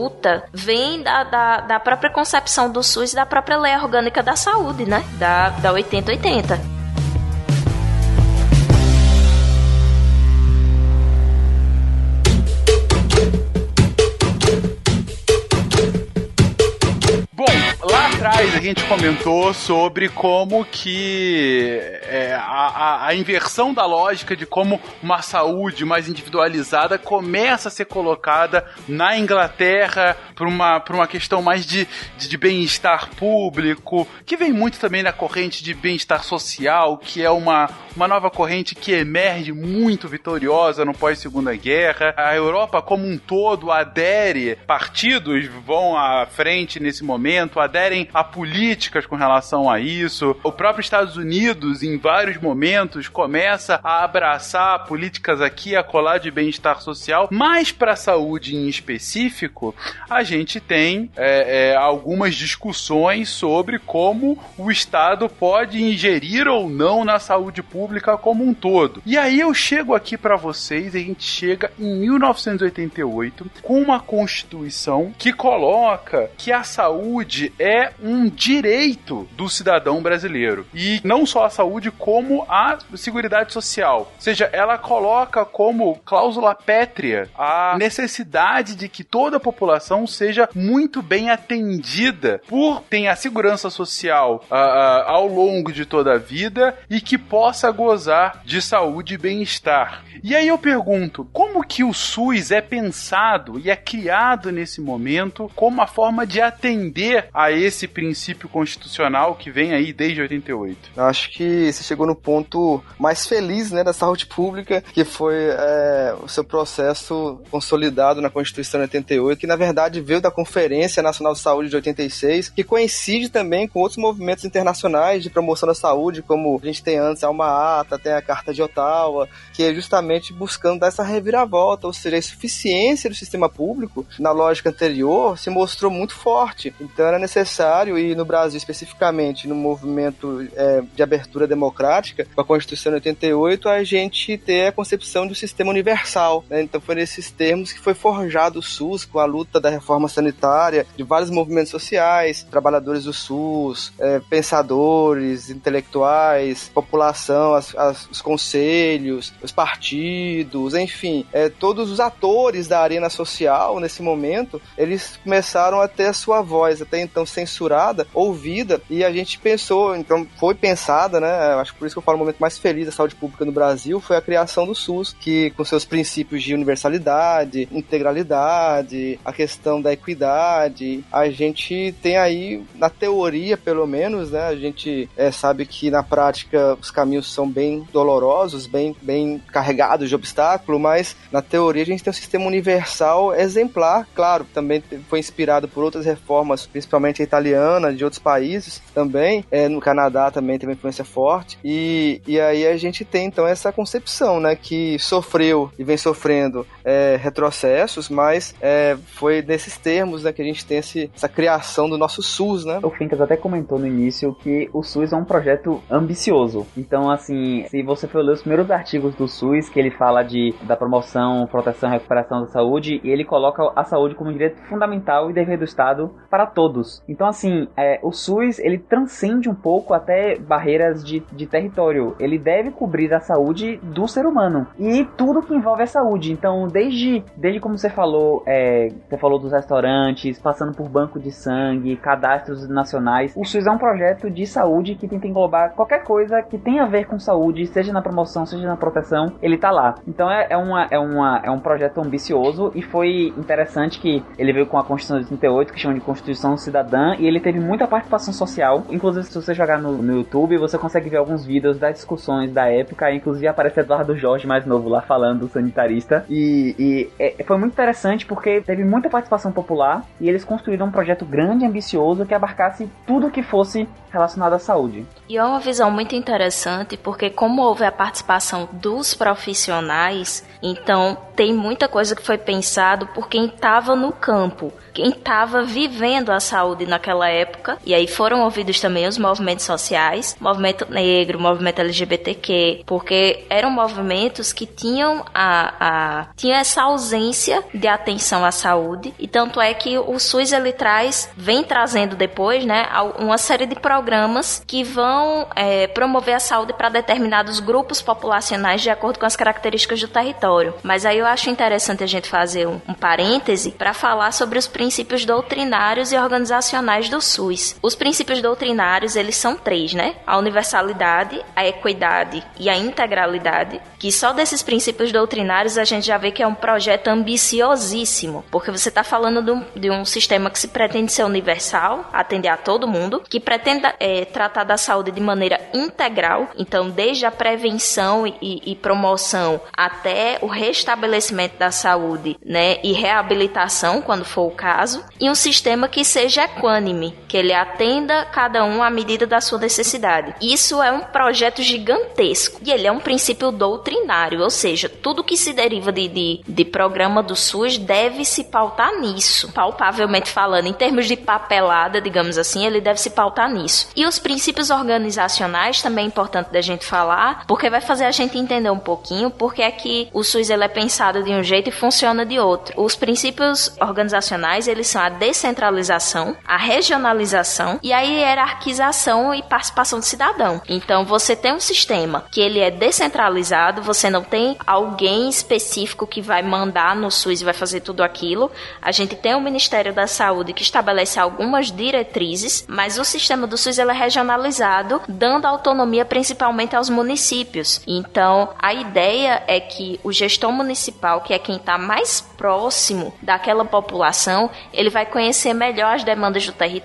vem da, da, da própria concepção do SUS e da própria lei orgânica da saúde, né? Da, da 8080. Atrás a gente comentou sobre como que é, a, a, inversão da lógica de como uma saúde mais individualizada começa a ser colocada na Inglaterra por uma, uma questão mais de, de, de bem-estar público, que vem muito também na corrente de bem-estar social, que é uma, uma nova corrente que emerge muito vitoriosa no pós-segunda guerra. A Europa como um todo adere, partidos vão à frente nesse momento, aderem a políticas com relação a isso. O próprio Estados Unidos, em vários momentos, começa a abraçar políticas aqui a colar de bem-estar social, mas para a saúde em específico, a gente tem é, é, algumas discussões sobre como o Estado pode ingerir ou não na saúde pública como um todo. E aí eu chego aqui para vocês, a gente chega em 1988 com uma constituição que coloca que a saúde é um direito do cidadão brasileiro. E não só a saúde, como a Seguridade Social. Ou seja, ela coloca como cláusula pétrea a necessidade de que toda a população seja muito bem atendida por ter a segurança social uh, uh, ao longo de toda a vida e que possa gozar de saúde e bem-estar. E aí eu pergunto, como que o SUS é pensado e é criado nesse momento como uma forma de atender a esse princípio constitucional que vem aí desde 88? Acho que você chegou no ponto mais feliz, né, da saúde pública, que foi é, o seu processo consolidado na Constituição de 88, que na verdade veio da Conferência Nacional de Saúde de 86, que coincide também com outros movimentos internacionais de promoção da saúde, como a gente tem antes a Alma Ata, tem a Carta de Ottawa, que é justamente buscando dar essa reviravolta, ou seja, a insuficiência do sistema público na lógica anterior se mostrou muito forte. Então era necessário sanitário e no Brasil especificamente no movimento é, de abertura democrática, com a Constituição de 88, a gente ter a concepção de um sistema universal. Né? Então foi nesses termos que foi forjado o SUS com a luta da reforma sanitária, de vários movimentos sociais, trabalhadores do SUS, é, pensadores, intelectuais, população, as, as, os conselhos, os partidos, enfim, é, todos os atores da arena social nesse momento, eles começaram a ter a sua voz, até então censurada, ouvida, e a gente pensou, então foi pensada, né? Acho que por isso que eu falo o momento mais feliz da saúde pública no Brasil foi a criação do SUS, que com seus princípios de universalidade, integralidade, a questão da equidade, a gente tem aí, na teoria pelo menos, né? A gente é, sabe que na prática os caminhos são bem dolorosos, bem, bem carregados de obstáculo, mas na teoria a gente tem um sistema universal exemplar, claro, também foi inspirado por outras reformas, principalmente a italiana, de outros países também, é, no Canadá também tem uma influência forte, e, e aí a gente tem então essa concepção, né, que sofreu e vem sofrendo é, retrocessos, mas é, foi nesses termos né, que a gente tem esse, essa criação do nosso SUS, né? O Fincas até comentou no início que o SUS é um projeto ambicioso. Então, assim, se você for ler os primeiros artigos do SUS, que ele fala de, da promoção, proteção e recuperação da saúde, ele coloca a saúde como um direito fundamental e dever do Estado para todos. Então, assim, é, o SUS, ele transcende um pouco até barreiras de, de território. Ele deve cobrir a saúde do ser humano e tudo que envolve a saúde. Então, desde, desde como você falou, é, você falou dos restaurantes, passando por banco de sangue, cadastros nacionais, o SUS é um projeto de saúde que tenta englobar qualquer coisa que tenha a ver com saúde, seja na promoção, seja na proteção, ele tá lá. Então é, é, uma, é, uma, é um projeto ambicioso e foi interessante que ele veio com a Constituição de 38, que chama de Constituição Cidadã, e ele teve muita participação social. Inclusive, se você jogar no, no YouTube, você consegue ver alguns vídeos das discussões da época, inclusive aparece Eduardo Jorge, mais novo, lá falando, do sanitarista. E, e é, foi muito interessante porque teve muita participação popular e eles construíram um projeto grande e ambicioso que abarcasse tudo que fosse relacionado à saúde. E é uma visão muito interessante porque como houve a participação dos profissionais, então tem muita coisa que foi pensado por quem estava no campo, quem estava vivendo a saúde naquela época. E aí foram ouvidos também os movimentos sociais, movimento negro, movimento LGBTQ, porque eram movimentos que tinham a, a tinha essa ausência de atenção à saúde. E tanto é que o SUS ele traz, vem trazendo depois, né, uma série de programas que vão é, promover a saúde para determinados grupos populacionais de acordo com as características do território. Mas aí eu acho interessante a gente fazer um, um parêntese para falar sobre os princípios doutrinários e organizacionais do SUS. Os princípios doutrinários, eles são três, né? A universalidade, a equidade e a integralidade, que só desses princípios doutrinários a gente já vê que é um projeto ambiciosíssimo, porque você está falando de um, de um, sistema que se pretende ser universal, atender a todo mundo, que pretende é, tratar da saúde de maneira integral, então desde a prevenção e, e promoção até o restabelecimento da saúde, né, e reabilitação quando for o caso, e um sistema que seja equânime, que ele atenda cada um à medida da sua necessidade. Isso é um projeto gigantesco e ele é um princípio doutrinário, ou seja, tudo que se deriva de, de, de programa do SUS deve se pautar nisso, palpavelmente falando, em termos de papelada, digamos assim, ele deve se pautar nisso. E os princípios organizacionais também é importante da gente falar, porque vai fazer a gente entender um pouquinho porque é que o SUS ele é pensado de um jeito e funciona de outro. Os princípios organizacionais, eles são a descentralização, a regionalização e a hierarquização e participação do cidadão. Então, você tem um sistema que ele é descentralizado, você não tem alguém específico que vai mandar no SUS e vai fazer tudo aquilo. A gente tem o Ministério da Saúde que estabelece algumas diretrizes, mas o sistema do SUS ele é regionalizado, dando autonomia principalmente aos municípios. Então, a ideia é que o gestor municipal, que é quem está mais próximo daquela população, ele vai conhecer melhor as demandas do território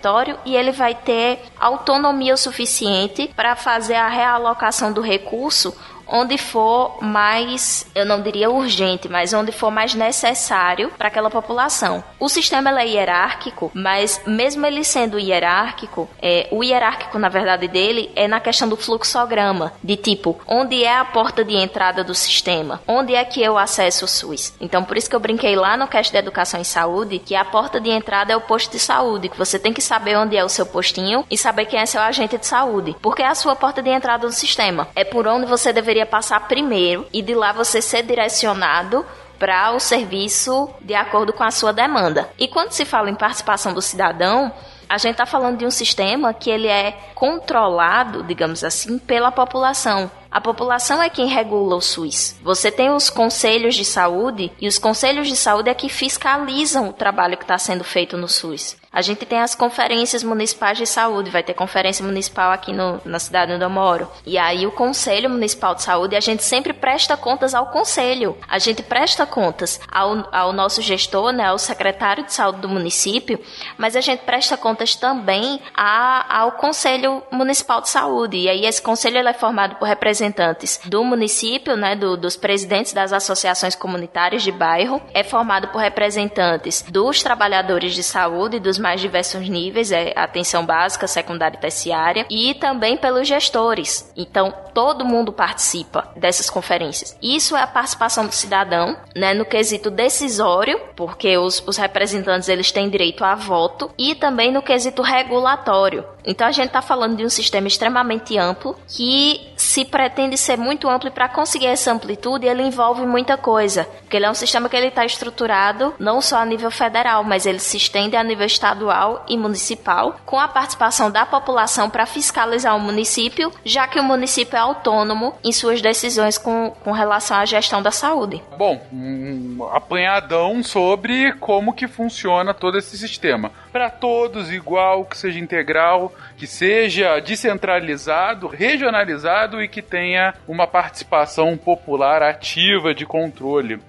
e ele vai ter autonomia suficiente para fazer a realocação do recurso onde for mais, eu não diria urgente, mas onde for mais necessário para aquela população. O sistema é hierárquico, mas mesmo ele sendo hierárquico, é, o hierárquico na verdade dele é na questão do fluxograma, de tipo, onde é a porta de entrada do sistema? Onde é que eu acesso o SUS? Então por isso que eu brinquei lá no cast da educação e saúde que a porta de entrada é o posto de saúde, que você tem que saber onde é o seu postinho e saber quem é seu agente de saúde, porque é a sua porta de entrada no sistema. É por onde você deveria passar primeiro e de lá você ser direcionado para o serviço de acordo com a sua demanda. E quando se fala em participação do cidadão, a gente está falando de um sistema que ele é controlado, digamos assim, pela população. A população é quem regula o SUS. Você tem os conselhos de saúde e os conselhos de saúde é que fiscalizam o trabalho que está sendo feito no SUS. A gente tem as conferências municipais de saúde, vai ter conferência municipal aqui no, na cidade onde eu moro. E aí o Conselho Municipal de Saúde, a gente sempre presta contas ao conselho. A gente presta contas ao, ao nosso gestor, né, ao secretário de saúde do município, mas a gente presta contas também a, ao Conselho Municipal de Saúde. E aí esse conselho é formado por representantes do município, né, do, dos presidentes das associações comunitárias de bairro, é formado por representantes dos trabalhadores de saúde, dos mais diversos níveis, é atenção básica, secundária e terciária, e também pelos gestores. Então, todo mundo participa dessas conferências. Isso é a participação do cidadão, né, no quesito decisório, porque os, os representantes eles têm direito a voto, e também no quesito regulatório. Então a gente está falando de um sistema extremamente amplo que se pretende ser muito amplo e para conseguir essa amplitude ele envolve muita coisa, porque ele é um sistema que ele está estruturado não só a nível federal, mas ele se estende a nível estadual e municipal, com a participação da população para fiscalizar o município, já que o município é autônomo em suas decisões com, com relação à gestão da saúde. Bom, um apanhadão sobre como que funciona todo esse sistema. Para todos igual, que seja integral, que seja descentralizado, regionalizado e que tenha uma participação popular ativa de controle.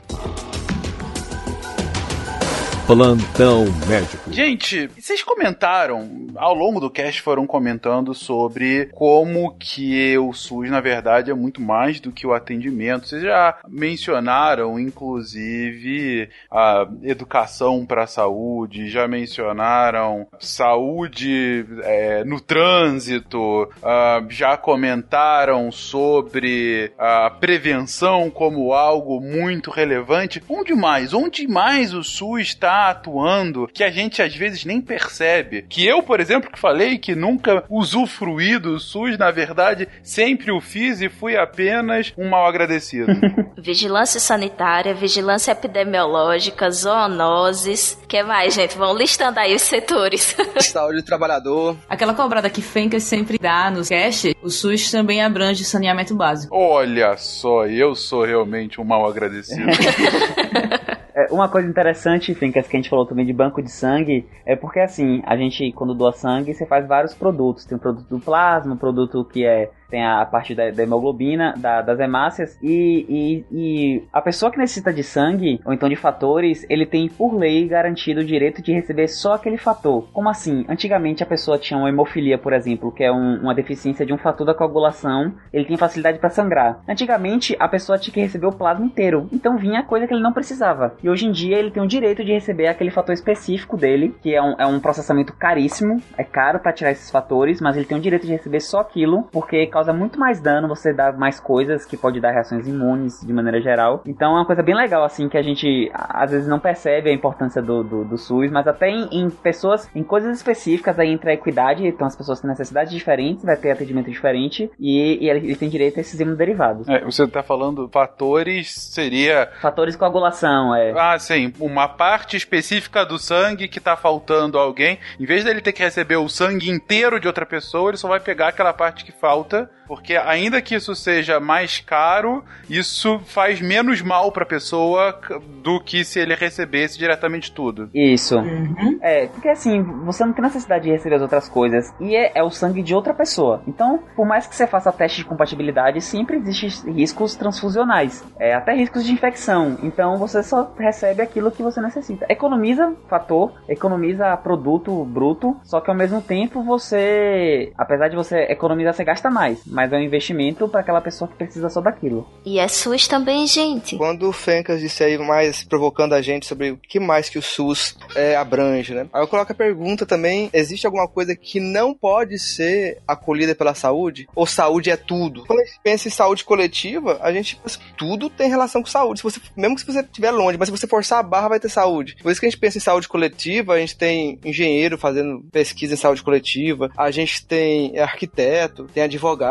Plantão médico. Gente, vocês comentaram, ao longo do cast foram comentando sobre como que o SUS, na verdade, é muito mais do que o atendimento. Vocês já mencionaram, inclusive, a educação para a saúde, já mencionaram saúde é, no trânsito, uh, já comentaram sobre a prevenção como algo muito relevante. Onde mais? Onde mais o SUS está atuando que a gente às vezes nem percebe. Que eu, por exemplo, que falei que nunca usufruí do SUS, na verdade, sempre o fiz e fui apenas um mal agradecido. vigilância sanitária, vigilância epidemiológica, zoonoses. que mais, gente? Vão listando aí os setores. Saúde do trabalhador. Aquela cobrada que Fencas sempre dá nos cash, o SUS também abrange saneamento básico. Olha só, eu sou realmente um mal agradecido. É, uma coisa interessante, Fincas, que a gente falou também de banco de sangue, é porque assim, a gente, quando doa sangue, você faz vários produtos. Tem o produto do plasma, um produto que é tem a parte da, da hemoglobina, da, das hemácias, e, e, e, a pessoa que necessita de sangue, ou então de fatores, ele tem por lei garantido o direito de receber só aquele fator. Como assim? Antigamente a pessoa tinha uma hemofilia, por exemplo, que é um, uma deficiência de um fator da coagulação, ele tem facilidade para sangrar. Antigamente a pessoa tinha que receber o plasma inteiro, então vinha coisa que ele não precisava. E hoje em dia ele tem o direito de receber aquele fator específico dele, que é um, é um processamento caríssimo, é caro para tirar esses fatores, mas ele tem o direito de receber só aquilo, porque causa muito mais dano, você dá mais coisas que pode dar reações imunes de maneira geral. Então é uma coisa bem legal, assim, que a gente às vezes não percebe a importância do, do, do SUS, mas até em, em, pessoas, em coisas específicas, aí entra a equidade, então as pessoas têm necessidades diferentes, vai ter atendimento diferente e, e eles têm direito a esses imunoderivados. É, você tá falando fatores, seria... Fatores de coagulação, é. Ah, sim, uma parte específica do sangue que tá faltando a alguém, em vez dele ter que receber o sangue inteiro de outra pessoa, ele só vai pegar aquela parte que falta porque ainda que isso seja mais caro, isso faz menos mal pra pessoa do que se ele recebesse diretamente tudo. Isso. Uhum. É, porque assim, você não tem necessidade de receber as outras coisas. E é, é, o sangue de outra pessoa. Então, por mais que você faça teste de compatibilidade, sempre existem riscos transfusionais. É, até riscos de infecção. Então, você só recebe aquilo que você necessita. Economiza fator, economiza produto bruto, só que ao mesmo tempo você, apesar de você economizar, você gasta mais. Mas é um investimento para aquela pessoa que precisa só daquilo. E é SUS também, gente. Quando o Fencas disse aí mais provocando a gente sobre o que mais que o SUS é, abrange, né? Aí eu coloco a pergunta também: existe alguma coisa que não pode ser acolhida pela saúde? Ou saúde é tudo? Quando a gente pensa em saúde coletiva, a gente pensa tudo tem relação com saúde. Se você, mesmo que você estiver longe, mas se você forçar a barra, vai ter saúde. Por isso que a gente pensa em saúde coletiva, a gente tem engenheiro fazendo pesquisa em saúde coletiva, a gente tem arquiteto, tem advogado,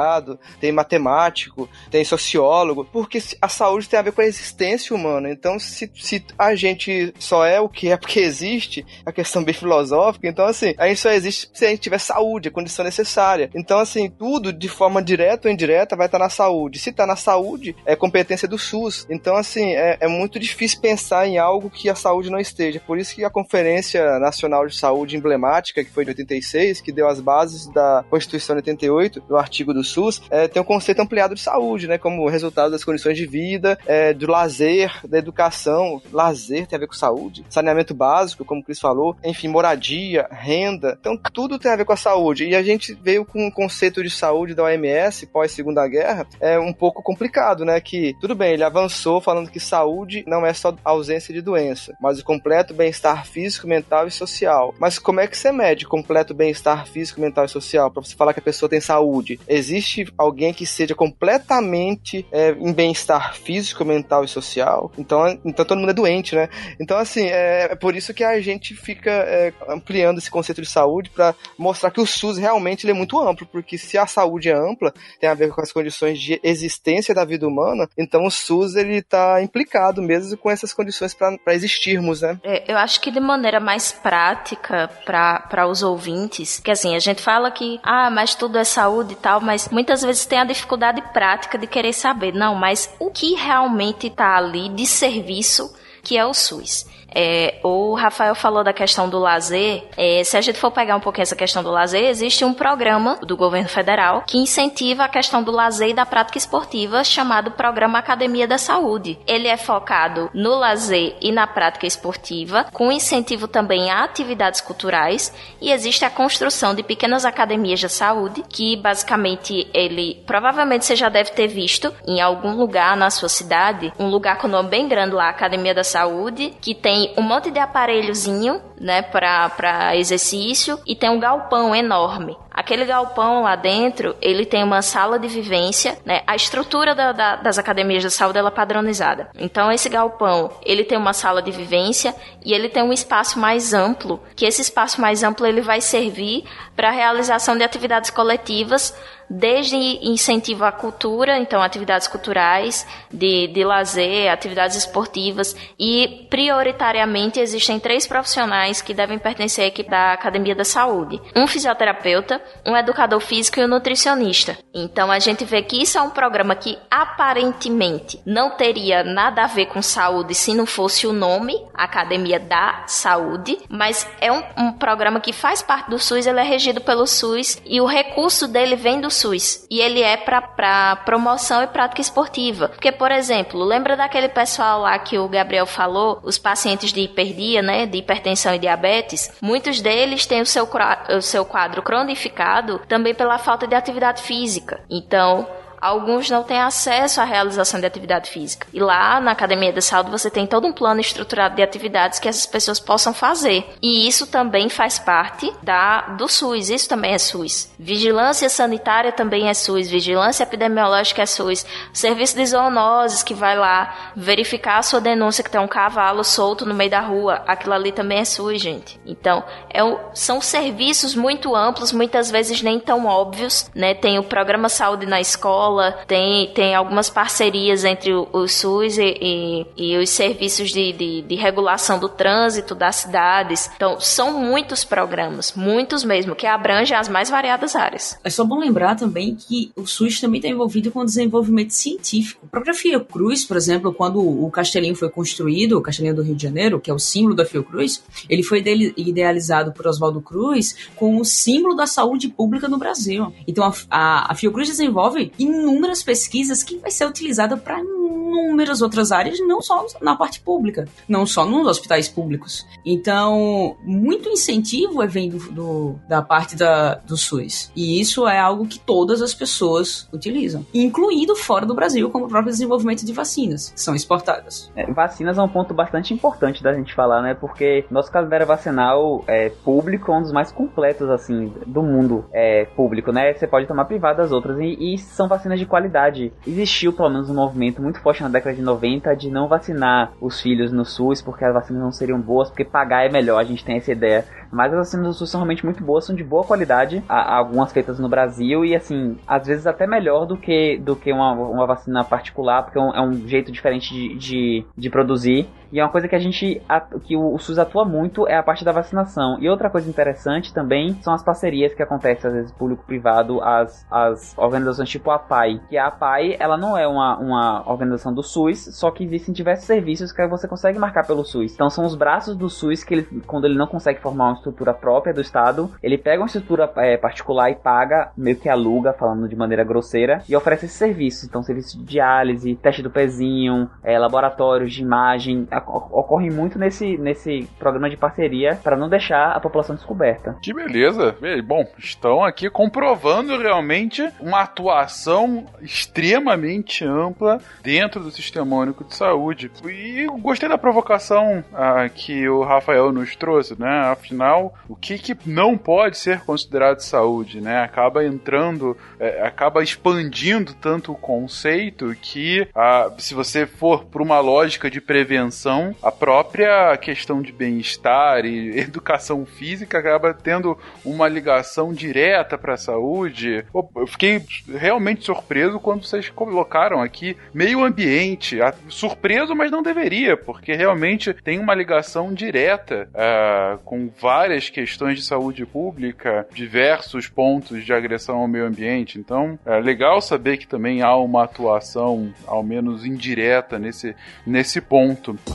tem matemático, tem sociólogo, porque a saúde tem a ver com a existência humana. Então, se, se a gente só é o que é porque existe, a questão bem filosófica, então assim, a gente só existe se a gente tiver saúde, a condição necessária. Então, assim, tudo de forma direta ou indireta vai estar na saúde. Se está na saúde, é competência do SUS. Então, assim, é, é muito difícil pensar em algo que a saúde não esteja. Por isso que a Conferência Nacional de Saúde emblemática, que foi de 86, que deu as bases da Constituição de 88, do artigo do SUS, é, tem um conceito ampliado de saúde, né? Como resultado das condições de vida, é, do lazer, da educação. Lazer tem a ver com saúde, saneamento básico, como o Cris falou, enfim, moradia, renda. Então, tudo tem a ver com a saúde. E a gente veio com um conceito de saúde da OMS pós Segunda Guerra, é um pouco complicado, né? Que tudo bem, ele avançou falando que saúde não é só ausência de doença, mas o completo bem-estar físico, mental e social. Mas como é que você mede completo bem-estar físico, mental e social para você falar que a pessoa tem saúde? Existe alguém que seja completamente é, em bem-estar físico, mental e social? Então, então todo mundo é doente, né? Então, assim, é, é por isso que a gente fica é, ampliando esse conceito de saúde para mostrar que o SUS realmente é muito amplo, porque se a saúde é ampla, tem a ver com as condições de existência da vida humana, então o SUS ele está implicado mesmo com essas condições para existirmos, né? É, eu acho que de maneira mais prática para os ouvintes, que assim, a gente fala que, ah, mas tudo é saúde e tal, mas muitas vezes tem a dificuldade prática de querer saber, não, mas o que realmente está ali de serviço que é o SUS. É, o Rafael falou da questão do lazer. É, se a gente for pegar um pouquinho essa questão do lazer, existe um programa do governo federal que incentiva a questão do lazer e da prática esportiva chamado Programa Academia da Saúde. Ele é focado no lazer e na prática esportiva, com incentivo também a atividades culturais e existe a construção de pequenas academias da saúde, que basicamente ele provavelmente você já deve ter visto em algum lugar na sua cidade, um lugar com nome bem grande lá, Academia da Saúde, que tem um monte de aparelhozinho, né, para exercício e tem um galpão enorme. Aquele galpão lá dentro, ele tem uma sala de vivência, né? A estrutura da, da, das academias de saúde ela é padronizada. Então esse galpão, ele tem uma sala de vivência e ele tem um espaço mais amplo, que esse espaço mais amplo ele vai servir para a realização de atividades coletivas desde incentivo à cultura, então atividades culturais, de, de lazer, atividades esportivas e prioritariamente existem três profissionais que devem pertencer à equipe da Academia da Saúde: um fisioterapeuta, um educador físico e um nutricionista. Então a gente vê que isso é um programa que aparentemente não teria nada a ver com saúde se não fosse o nome Academia da Saúde, mas é um, um programa que faz parte do SUS, ele é regido pelo SUS e o recurso dele vem do SUS. E ele é para promoção e prática esportiva. Porque, por exemplo, lembra daquele pessoal lá que o Gabriel falou, os pacientes de hiperdia, né, de hipertensão e diabetes? Muitos deles têm o seu, o seu quadro cronificado também pela falta de atividade física. Então, alguns não têm acesso à realização de atividade física. E lá na Academia da Saúde você tem todo um plano estruturado de atividades que essas pessoas possam fazer. E isso também faz parte da do SUS, isso também é SUS. Vigilância sanitária também é SUS, vigilância epidemiológica é SUS. Serviço de zoonoses que vai lá verificar a sua denúncia que tem um cavalo solto no meio da rua, aquilo ali também é SUS, gente. Então, é o, são serviços muito amplos, muitas vezes nem tão óbvios, né? Tem o programa saúde na escola, escola, tem, tem algumas parcerias entre o, o SUS e, e, e, os serviços de, de, de regulação do trânsito das cidades. Então, são muitos programas, muitos mesmo, que abrangem as mais variadas áreas. É só bom lembrar também que o SUS também está envolvido com o desenvolvimento científico. A própria Fiocruz, por exemplo, quando o Castelinho foi construído, o Castelinho do Rio de Janeiro, que é o símbolo da Fiocruz, ele foi idealizado por Oswaldo Cruz com o símbolo da saúde pública no Brasil. Então, a, a, a Fiocruz desenvolve inúmeras pesquisas que vai ser utilizada para inúmeras outras áreas, não só na parte pública, não só nos hospitais públicos. Então, muito incentivo é vindo do, da parte da, do SUS. E isso é algo que todas as pessoas utilizam, incluindo fora do Brasil, como o próprio desenvolvimento de vacinas, que são exportadas. É, vacinas é um ponto bastante importante da gente falar, né? Porque nosso calendário vacinal é público é um dos mais completos, assim, do mundo é, público, né? Você pode tomar privado das outras e, e são vacinas de qualidade. Existiu, pelo menos, um movimento muito forte na década de 90 de não vacinar os filhos no SUS porque as vacinas não seriam boas, porque pagar é melhor, a gente tem essa ideia. Mas as vacinas do SUS são realmente muito boas, são de boa qualidade, há algumas feitas no Brasil e, assim, às vezes até melhor do que, do que uma, uma vacina particular, porque é um, é um jeito diferente de, de, de produzir. E é uma coisa que a gente, que o, SUS atua muito é a parte da vacinação. E outra coisa interessante também são as parcerias que acontecem, às vezes, público-privado, as, as organizações tipo a APAI. Que a APAI, ela não é uma, uma organização do SUS, só que existem diversos serviços que você consegue marcar pelo SUS. Então são os braços do SUS que ele, quando ele não consegue formar uma estrutura própria do Estado, ele pega uma estrutura é, particular e paga, meio que aluga, falando de maneira grosseira, e oferece esses serviços. Então serviço de diálise, teste do pezinho, é, laboratórios de imagem, ocorre muito nesse, nesse programa de parceria para não deixar a população descoberta. Que beleza! Bom, estão aqui comprovando realmente uma atuação extremamente ampla dentro do Sistema Único de Saúde. E gostei da provocação ah, que o Rafael nos trouxe, né? Afinal, o que, que não pode ser considerado saúde, né? Acaba entrando, é, acaba expandindo tanto o conceito que, ah, se você for para uma lógica de prevenção, a própria questão de bem-estar e educação física acaba tendo uma ligação direta para a saúde. Eu fiquei realmente surpreso quando vocês colocaram aqui meio ambiente. Surpreso, mas não deveria, porque realmente tem uma ligação direta uh, com várias questões de saúde pública, diversos pontos de agressão ao meio ambiente. Então, é legal saber que também há uma atuação, ao menos indireta, nesse, nesse ponto.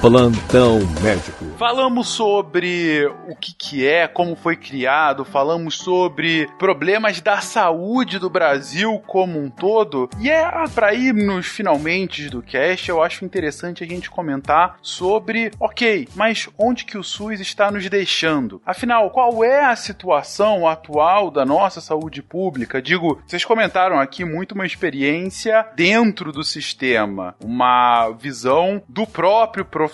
Plantão Médico. Falamos sobre o que, que é, como foi criado, falamos sobre problemas da saúde do Brasil como um todo. E é para ir nos finalmente do cast, eu acho interessante a gente comentar sobre, ok, mas onde que o SUS está nos deixando? Afinal, qual é a situação atual da nossa saúde pública? Digo, vocês comentaram aqui muito uma experiência dentro do sistema, uma visão do próprio profissional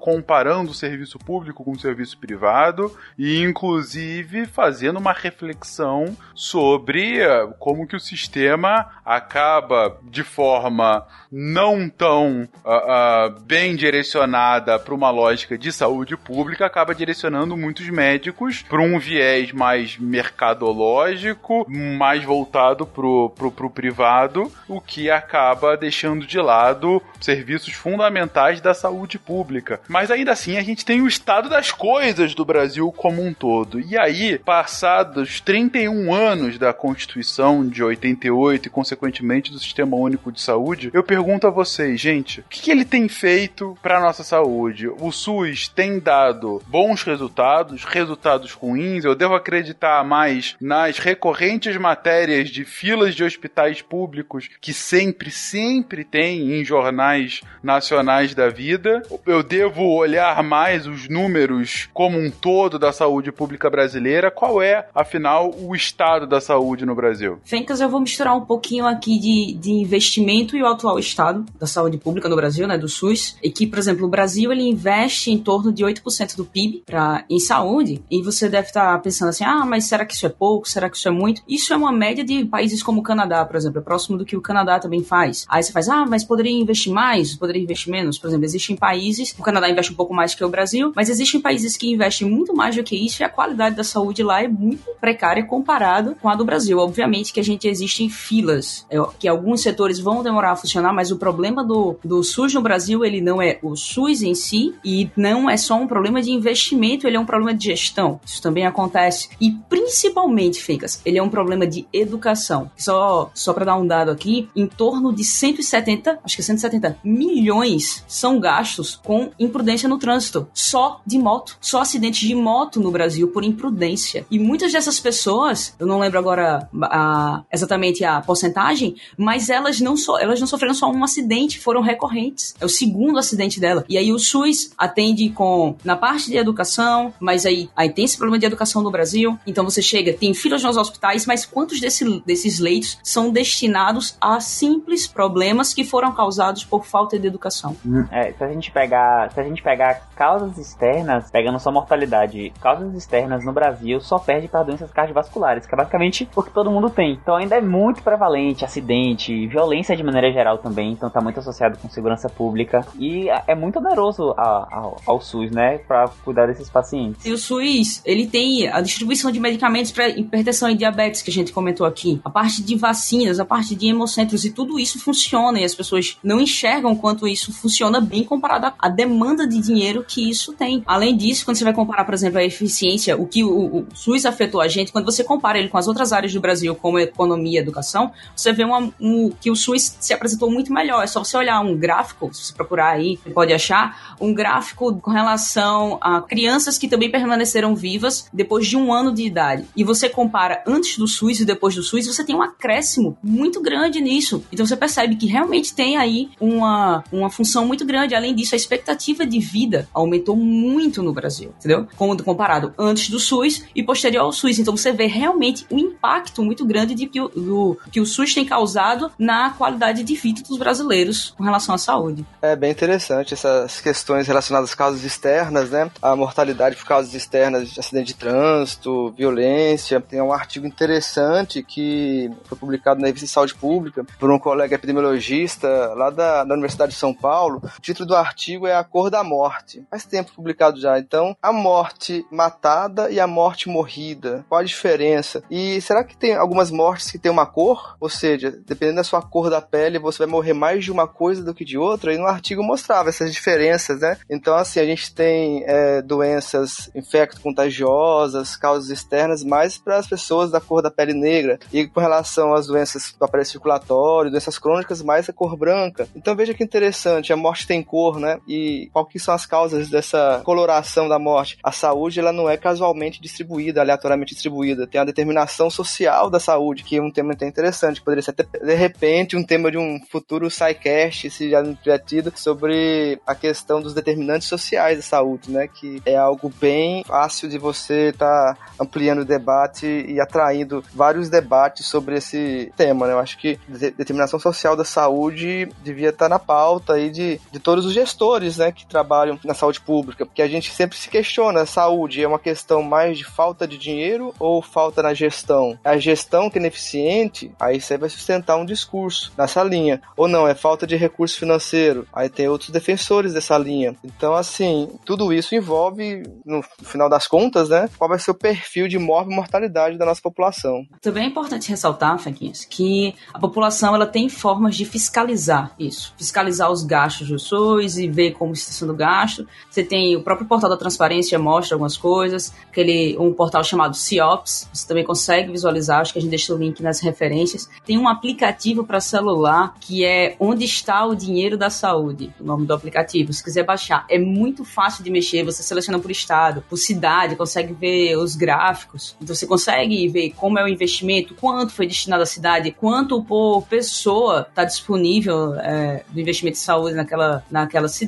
comparando o serviço público com o serviço privado e inclusive fazendo uma reflexão sobre uh, como que o sistema acaba de forma não tão uh, uh, bem direcionada para uma lógica de saúde pública, acaba direcionando muitos médicos para um viés mais mercadológico, mais voltado pro, pro privado, o que acaba deixando de lado serviços fundamentais da saúde pública. Mas ainda assim, a gente tem o estado das coisas do Brasil como um todo. E aí, passados 31 anos da Constituição de 88 e, consequentemente, do Sistema Único de Saúde, eu pergunto a vocês, gente, o que, que ele tem feito para nossa saúde? O SUS tem dado bons resultados, resultados ruins? Eu devo acreditar mais nas recorrentes matérias de filas de hospitais públicos que sempre, sempre tem em jornais nacionais da vida? Eu devo olhar mais os números como um todo da saúde pública brasileira? Qual é, afinal, o estado da saúde no Brasil? Fencas, eu vou misturar um pouquinho aqui de, de investimento e o atual estado da saúde pública no Brasil, né, do SUS, e que, por exemplo, o Brasil ele investe em torno de 8% do PIB pra, em saúde, e você deve estar pensando assim, ah, mas será que isso é pouco? Será que isso é muito? Isso é uma média de países como o Canadá, por exemplo, é próximo do que o Canadá também faz. Aí você faz, ah, mas poderia investir mais? Poderia investir menos? Por exemplo, existem países, o Canadá investe um pouco mais que o Brasil, mas existem países que investem muito mais do que isso e a qualidade da saúde lá é muito precária comparado com a do Brasil. Obviamente que a gente existe em filas, é, que alguns setores vão demorar a funcionar, mas o problema do, do SUS no Brasil, ele não é o SUS em si e não é só um problema de investimento, ele é um problema de gestão. Isso também acontece. E principalmente, Ficas, ele é um problema de educação. Só, só para dar um dado aqui, em torno de 170, acho que 170 milhões são gastos com imprudência no trânsito. só de moto, só acidentes de moto no Brasil por imprudência. E muitas dessas pessoas, eu não lembro agora a, exatamente a porcentagem, mas elas não, so, elas não sofreram só um acidente, foram recorrentes. É o segundo acidente dela. E aí o SUS atende com na parte de educação, mas aí, aí tem esse problema de educação no Brasil. Então você chega, tem filas nos hospitais, mas quantos desse, desses leitos são destinados a simples problemas que foram causados por falta de educação? É, se a gente pegar, se a gente pegar causas externas, pegando só mortalidade, causas externas no Brasil só perde para doenças cardiovasculares, que é basicamente o que todo mundo tem. Então ainda é muito prevalente acidente, violência de maneira geral também, então tá muito associado com segurança pública e é muito oneroso ao, ao SUS, né, para cuidar desses pacientes. E o SUS, ele tem a distribuição de medicamentos para hipertensão e diabetes que a gente comentou aqui, a parte de vacinas, a parte de hemocentros e tudo isso funciona e as pessoas não enxergam quanto isso funciona bem comparado à demanda de dinheiro que isso tem. Além disso, quando você vai comparar, por exemplo, a eficiência, o que o, o SUS afetou a gente, quando você compara ele com as outras áreas do Brasil, como economia e educação, você vê uma, um, que o SUS se apresentou muito melhor. É só você olhar um gráfico, se você procurar aí, você pode achar, um gráfico com relação a crianças que também permaneceram vivas depois de um ano de idade. E você compara antes do SUS e depois do SUS, você tem um acréscimo muito grande nisso. Então você percebe que realmente tem aí uma, uma função muito grande. Além disso, a expectativa de vida aumentou muito no Brasil, entendeu? Como comparado antes do SUS e posterior ao SUS. Então você vê realmente um impacto muito grande de que o, do, que o SUS tem causado na qualidade de vida dos brasileiros com relação à saúde. É bem interessante essas questões relacionadas às causas externas, né? A mortalidade por causas externas de acidente de trânsito, violência. Tem um artigo interessante que foi publicado na revista Saúde Pública por um colega epidemiologista lá da, da Universidade de São Paulo. O título do artigo é A Cor da Morte. Faz tempo publicado já. Então, a morte matada e a morte morrida. Qual a diferença? E será que tem algumas mortes que têm uma cor? Ou seja, dependendo da sua cor da pele, você vai morrer mais de uma coisa do que de outra? E no artigo mostrava essas diferenças, né? Então, assim, a gente tem é, doenças infecto-contagiosas, causas externas, mais para as pessoas da cor da pele negra. E com relação às doenças do aparelho circulatório, doenças crônicas, mais a cor branca. Então, veja que interessante, a morte tem cor, né? E qual que são as causas dessa coloração da morte? A saúde, ela não é casualmente distribuída, aleatoriamente distribuída. Tem a determinação social da saúde, que é um tema até interessante. Poderia ser até, de repente, um tema de um futuro SciCast, se já não tiver tido, sobre a questão dos determinantes sociais da saúde, né? Que é algo bem fácil de você estar tá ampliando o debate e atraindo vários debates sobre esse tema, né? Eu acho que determinação social da saúde devia estar tá na pauta aí de, de todos os gestores, né? Que trabalham na saúde pública, porque a gente sempre se questiona, a saúde é uma questão mais de falta de dinheiro ou falta na gestão? A gestão que é ineficiente, aí você vai sustentar um discurso nessa linha. Ou não, é falta de recurso financeiro. Aí tem outros defensores dessa linha. Então, assim, tudo isso envolve, no final das contas, né, qual vai ser o perfil de morte e mortalidade da nossa população. Também é importante ressaltar, Fequinhos, que a população ela tem formas de fiscalizar isso. Fiscalizar os gastos do SUS e ver como está sendo gasto. Você tem o próprio portal da transparência mostra algumas coisas, aquele um portal chamado CIOPS, você também consegue visualizar, acho que a gente deixa o link nas referências. Tem um aplicativo para celular que é Onde está o dinheiro da saúde, o nome do aplicativo. Se quiser baixar, é muito fácil de mexer, você seleciona por estado, por cidade, consegue ver os gráficos. Então você consegue ver como é o investimento, quanto foi destinado à cidade, quanto por pessoa está disponível é, do investimento de saúde naquela, naquela cidade,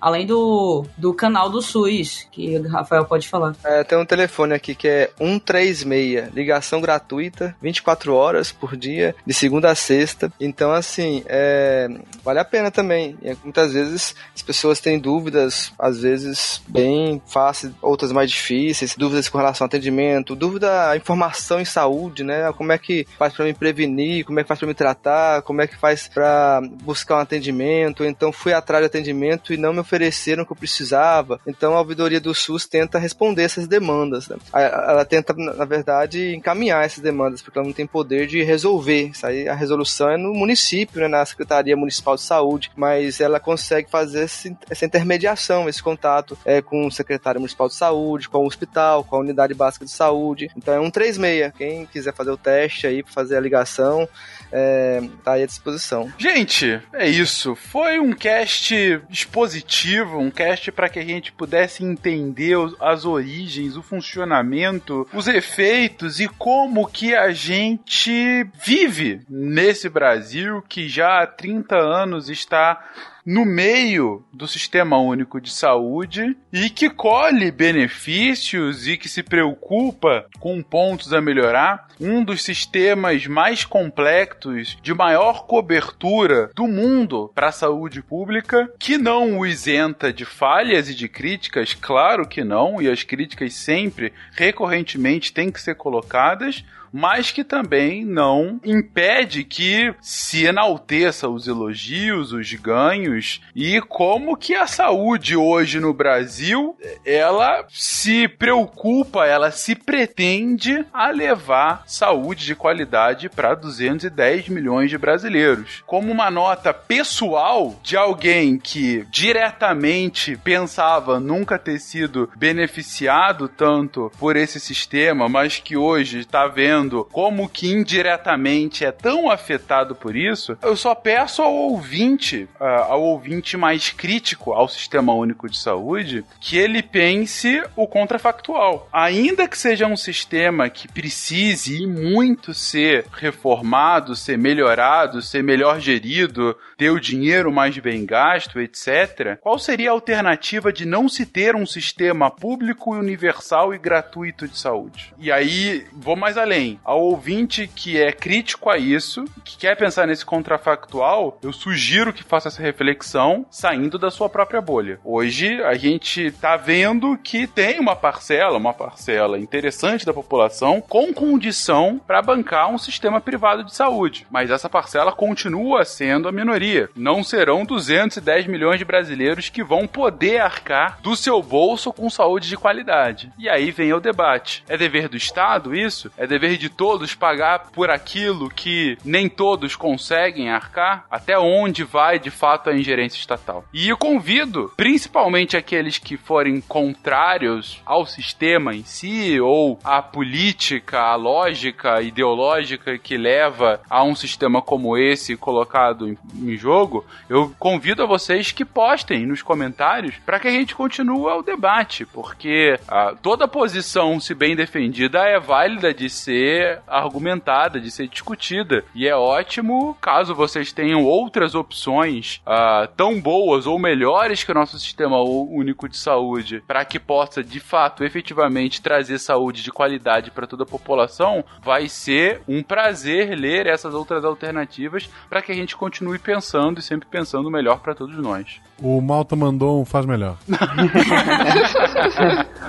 além do, do canal do SUS, que o Rafael pode falar. É, tem um telefone aqui que é 136, ligação gratuita, 24 horas por dia, de segunda a sexta. Então, assim, é, vale a pena também. E muitas vezes as pessoas têm dúvidas, às vezes bem fáceis, outras mais difíceis, dúvidas com relação ao atendimento, dúvida, informação em saúde, né? Como é que faz para me prevenir, como é que faz para me tratar, como é que faz para buscar um atendimento. Então, fui atrás de atendimento e não me ofereceram o que eu precisava. Então, a ouvidoria do SUS tenta responder essas demandas. Né? Ela tenta, na verdade, encaminhar essas demandas, porque ela não tem poder de resolver. Isso aí, a resolução é no município, né, na Secretaria Municipal de Saúde, mas ela consegue fazer esse, essa intermediação, esse contato é, com o secretário municipal de saúde, com o hospital, com a unidade básica de saúde. Então é um 36. Quem quiser fazer o teste aí fazer a ligação, é, tá aí à disposição. Gente, é isso. Foi um cast expositivo, um cast para que a gente pudesse entender as origens, o funcionamento, os efeitos e como que a gente vive nesse Brasil que já há 30 anos está no meio do sistema único de saúde e que colhe benefícios e que se preocupa com pontos a melhorar. Um dos sistemas mais complexos, de maior cobertura do mundo para a saúde pública, que não o isenta de falhas e de críticas, claro que não, e as críticas sempre, recorrentemente, têm que ser colocadas mas que também não impede que se enalteça os elogios, os ganhos e como que a saúde hoje no Brasil ela se preocupa, ela se pretende a levar saúde de qualidade para 210 milhões de brasileiros. Como uma nota pessoal de alguém que diretamente pensava nunca ter sido beneficiado tanto por esse sistema, mas que hoje está vendo como que indiretamente é tão afetado por isso, eu só peço ao ouvinte, uh, ao ouvinte mais crítico ao Sistema Único de Saúde, que ele pense o contrafactual. Ainda que seja um sistema que precise muito ser reformado, ser melhorado, ser melhor gerido, ter o dinheiro mais bem gasto, etc., qual seria a alternativa de não se ter um sistema público, universal e gratuito de saúde? E aí, vou mais além ao ouvinte que é crítico a isso, que quer pensar nesse contrafactual, eu sugiro que faça essa reflexão saindo da sua própria bolha. Hoje a gente tá vendo que tem uma parcela, uma parcela interessante da população com condição para bancar um sistema privado de saúde, mas essa parcela continua sendo a minoria. Não serão 210 milhões de brasileiros que vão poder arcar do seu bolso com saúde de qualidade. E aí vem o debate. É dever do Estado isso? É dever de todos pagar por aquilo que nem todos conseguem arcar? Até onde vai de fato a ingerência estatal? E eu convido, principalmente aqueles que forem contrários ao sistema em si ou à política, à lógica ideológica que leva a um sistema como esse colocado em, em jogo, eu convido a vocês que postem nos comentários para que a gente continue o debate, porque ah, toda posição, se bem defendida, é válida de ser ser argumentada, de ser discutida. E é ótimo caso vocês tenham outras opções uh, tão boas ou melhores que o nosso sistema único de saúde, para que possa de fato efetivamente trazer saúde de qualidade para toda a população, vai ser um prazer ler essas outras alternativas para que a gente continue pensando e sempre pensando melhor para todos nós. O Malta mandou um faz melhor.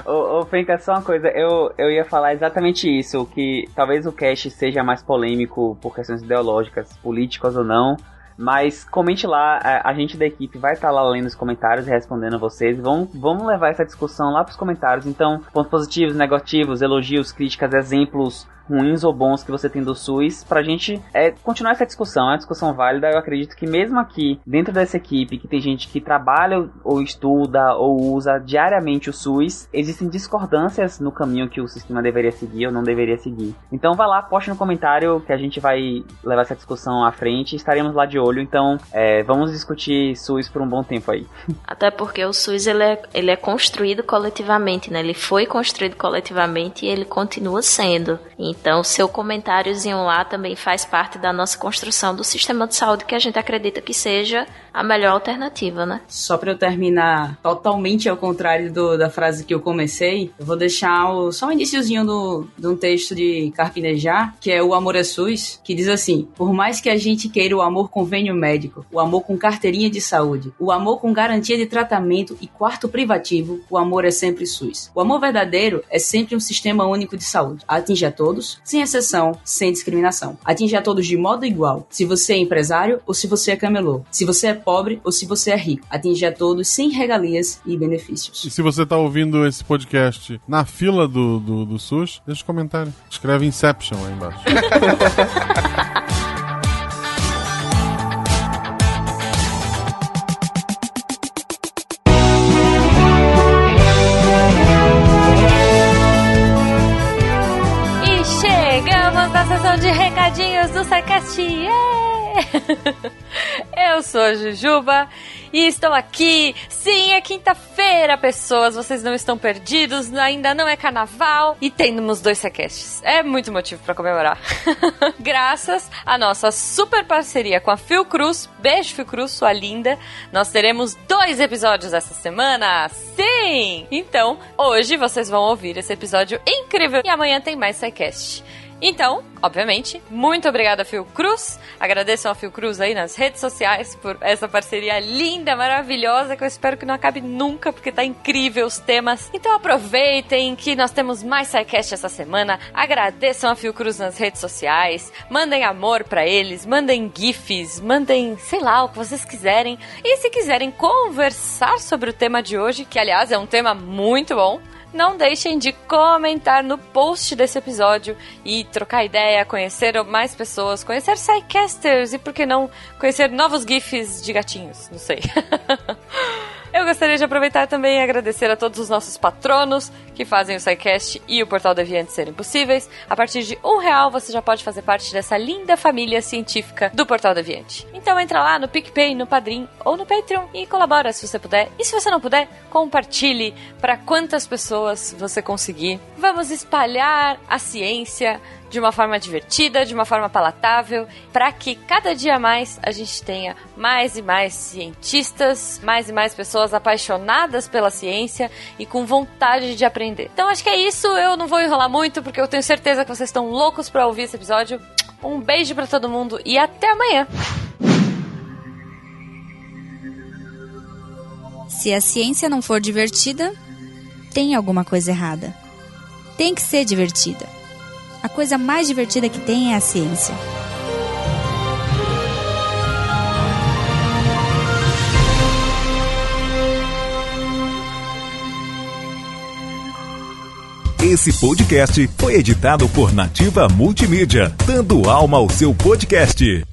ô, ô Fenca, só uma coisa, eu, eu ia falar exatamente isso, que talvez o cast seja mais polêmico por questões ideológicas, políticas ou não, mas comente lá, a, a gente da equipe vai estar tá lá lendo os comentários e respondendo a vocês. Vamos, vamos levar essa discussão lá para os comentários. Então, pontos positivos, negativos, elogios, críticas, exemplos ruins ou bons que você tem do SUS, pra gente é, continuar essa discussão, é uma discussão válida. Eu acredito que mesmo aqui, dentro dessa equipe, que tem gente que trabalha ou estuda ou usa diariamente o SUS, existem discordâncias no caminho que o sistema deveria seguir ou não deveria seguir. Então vá lá, poste no comentário que a gente vai levar essa discussão à frente, estaremos lá de olho, então é, vamos discutir SUS por um bom tempo aí. Até porque o SUS ele é, ele é construído coletivamente, né? Ele foi construído coletivamente e ele continua sendo. Então, seu comentáriozinho lá também faz parte da nossa construção do sistema de saúde que a gente acredita que seja a melhor alternativa, né? Só para eu terminar totalmente ao contrário do, da frase que eu comecei, eu vou deixar o, só um iníciozinho do, de um texto de Carpinejar, que é O Amor é SUS, que diz assim: Por mais que a gente queira o amor convencional, convênio médico, o amor com carteirinha de saúde, o amor com garantia de tratamento e quarto privativo, o amor é sempre SUS. O amor verdadeiro é sempre um sistema único de saúde. Atinge a todos, sem exceção, sem discriminação. Atinge a todos de modo igual, se você é empresário ou se você é camelô, se você é pobre ou se você é rico. Atinge a todos sem regalias e benefícios. E se você tá ouvindo esse podcast na fila do, do, do SUS, deixa um comentário. Escreve Inception aí embaixo. E chegamos na sessão de recadinhos do SciCast. Yeah! Eu sou a Jujuba e estou aqui. Sim, é quinta-feira, pessoas. Vocês não estão perdidos, ainda não é carnaval e temos dois sequests. É muito motivo para comemorar. Graças à nossa super parceria com a Fiocruz, beijo Fiocruz, sua linda, nós teremos dois episódios essa semana. Sim! Então, hoje vocês vão ouvir esse episódio incrível e amanhã tem mais SciCast. Então, obviamente, muito obrigada, Fiocruz. Agradeço ao Fiocruz aí nas redes sociais por essa parceria linda, maravilhosa, que eu espero que não acabe nunca, porque tá incrível os temas. Então aproveitem que nós temos mais SciCast essa semana. Agradeçam a Fiocruz nas redes sociais. Mandem amor para eles, mandem GIFs, mandem, sei lá, o que vocês quiserem. E se quiserem conversar sobre o tema de hoje, que aliás é um tema muito bom, não deixem de comentar no post desse episódio e trocar ideia, conhecer mais pessoas, conhecer sidecasters e por que não conhecer novos GIFs de gatinhos, não sei. Eu gostaria de aproveitar também e agradecer a todos os nossos patronos que fazem o SciCast e o Portal Deviante serem possíveis. A partir de um real você já pode fazer parte dessa linda família científica do Portal Deviante. Então entra lá no PicPay, no Padrim ou no Patreon e colabora se você puder. E se você não puder, compartilhe para quantas pessoas você conseguir. Vamos espalhar a ciência de uma forma divertida, de uma forma palatável, para que cada dia mais a gente tenha mais e mais cientistas, mais e mais pessoas apaixonadas pela ciência e com vontade de aprender. Então acho que é isso, eu não vou enrolar muito porque eu tenho certeza que vocês estão loucos para ouvir esse episódio. Um beijo para todo mundo e até amanhã. Se a ciência não for divertida, tem alguma coisa errada. Tem que ser divertida. A coisa mais divertida que tem é a ciência. Esse podcast foi editado por Nativa Multimídia, dando alma ao seu podcast.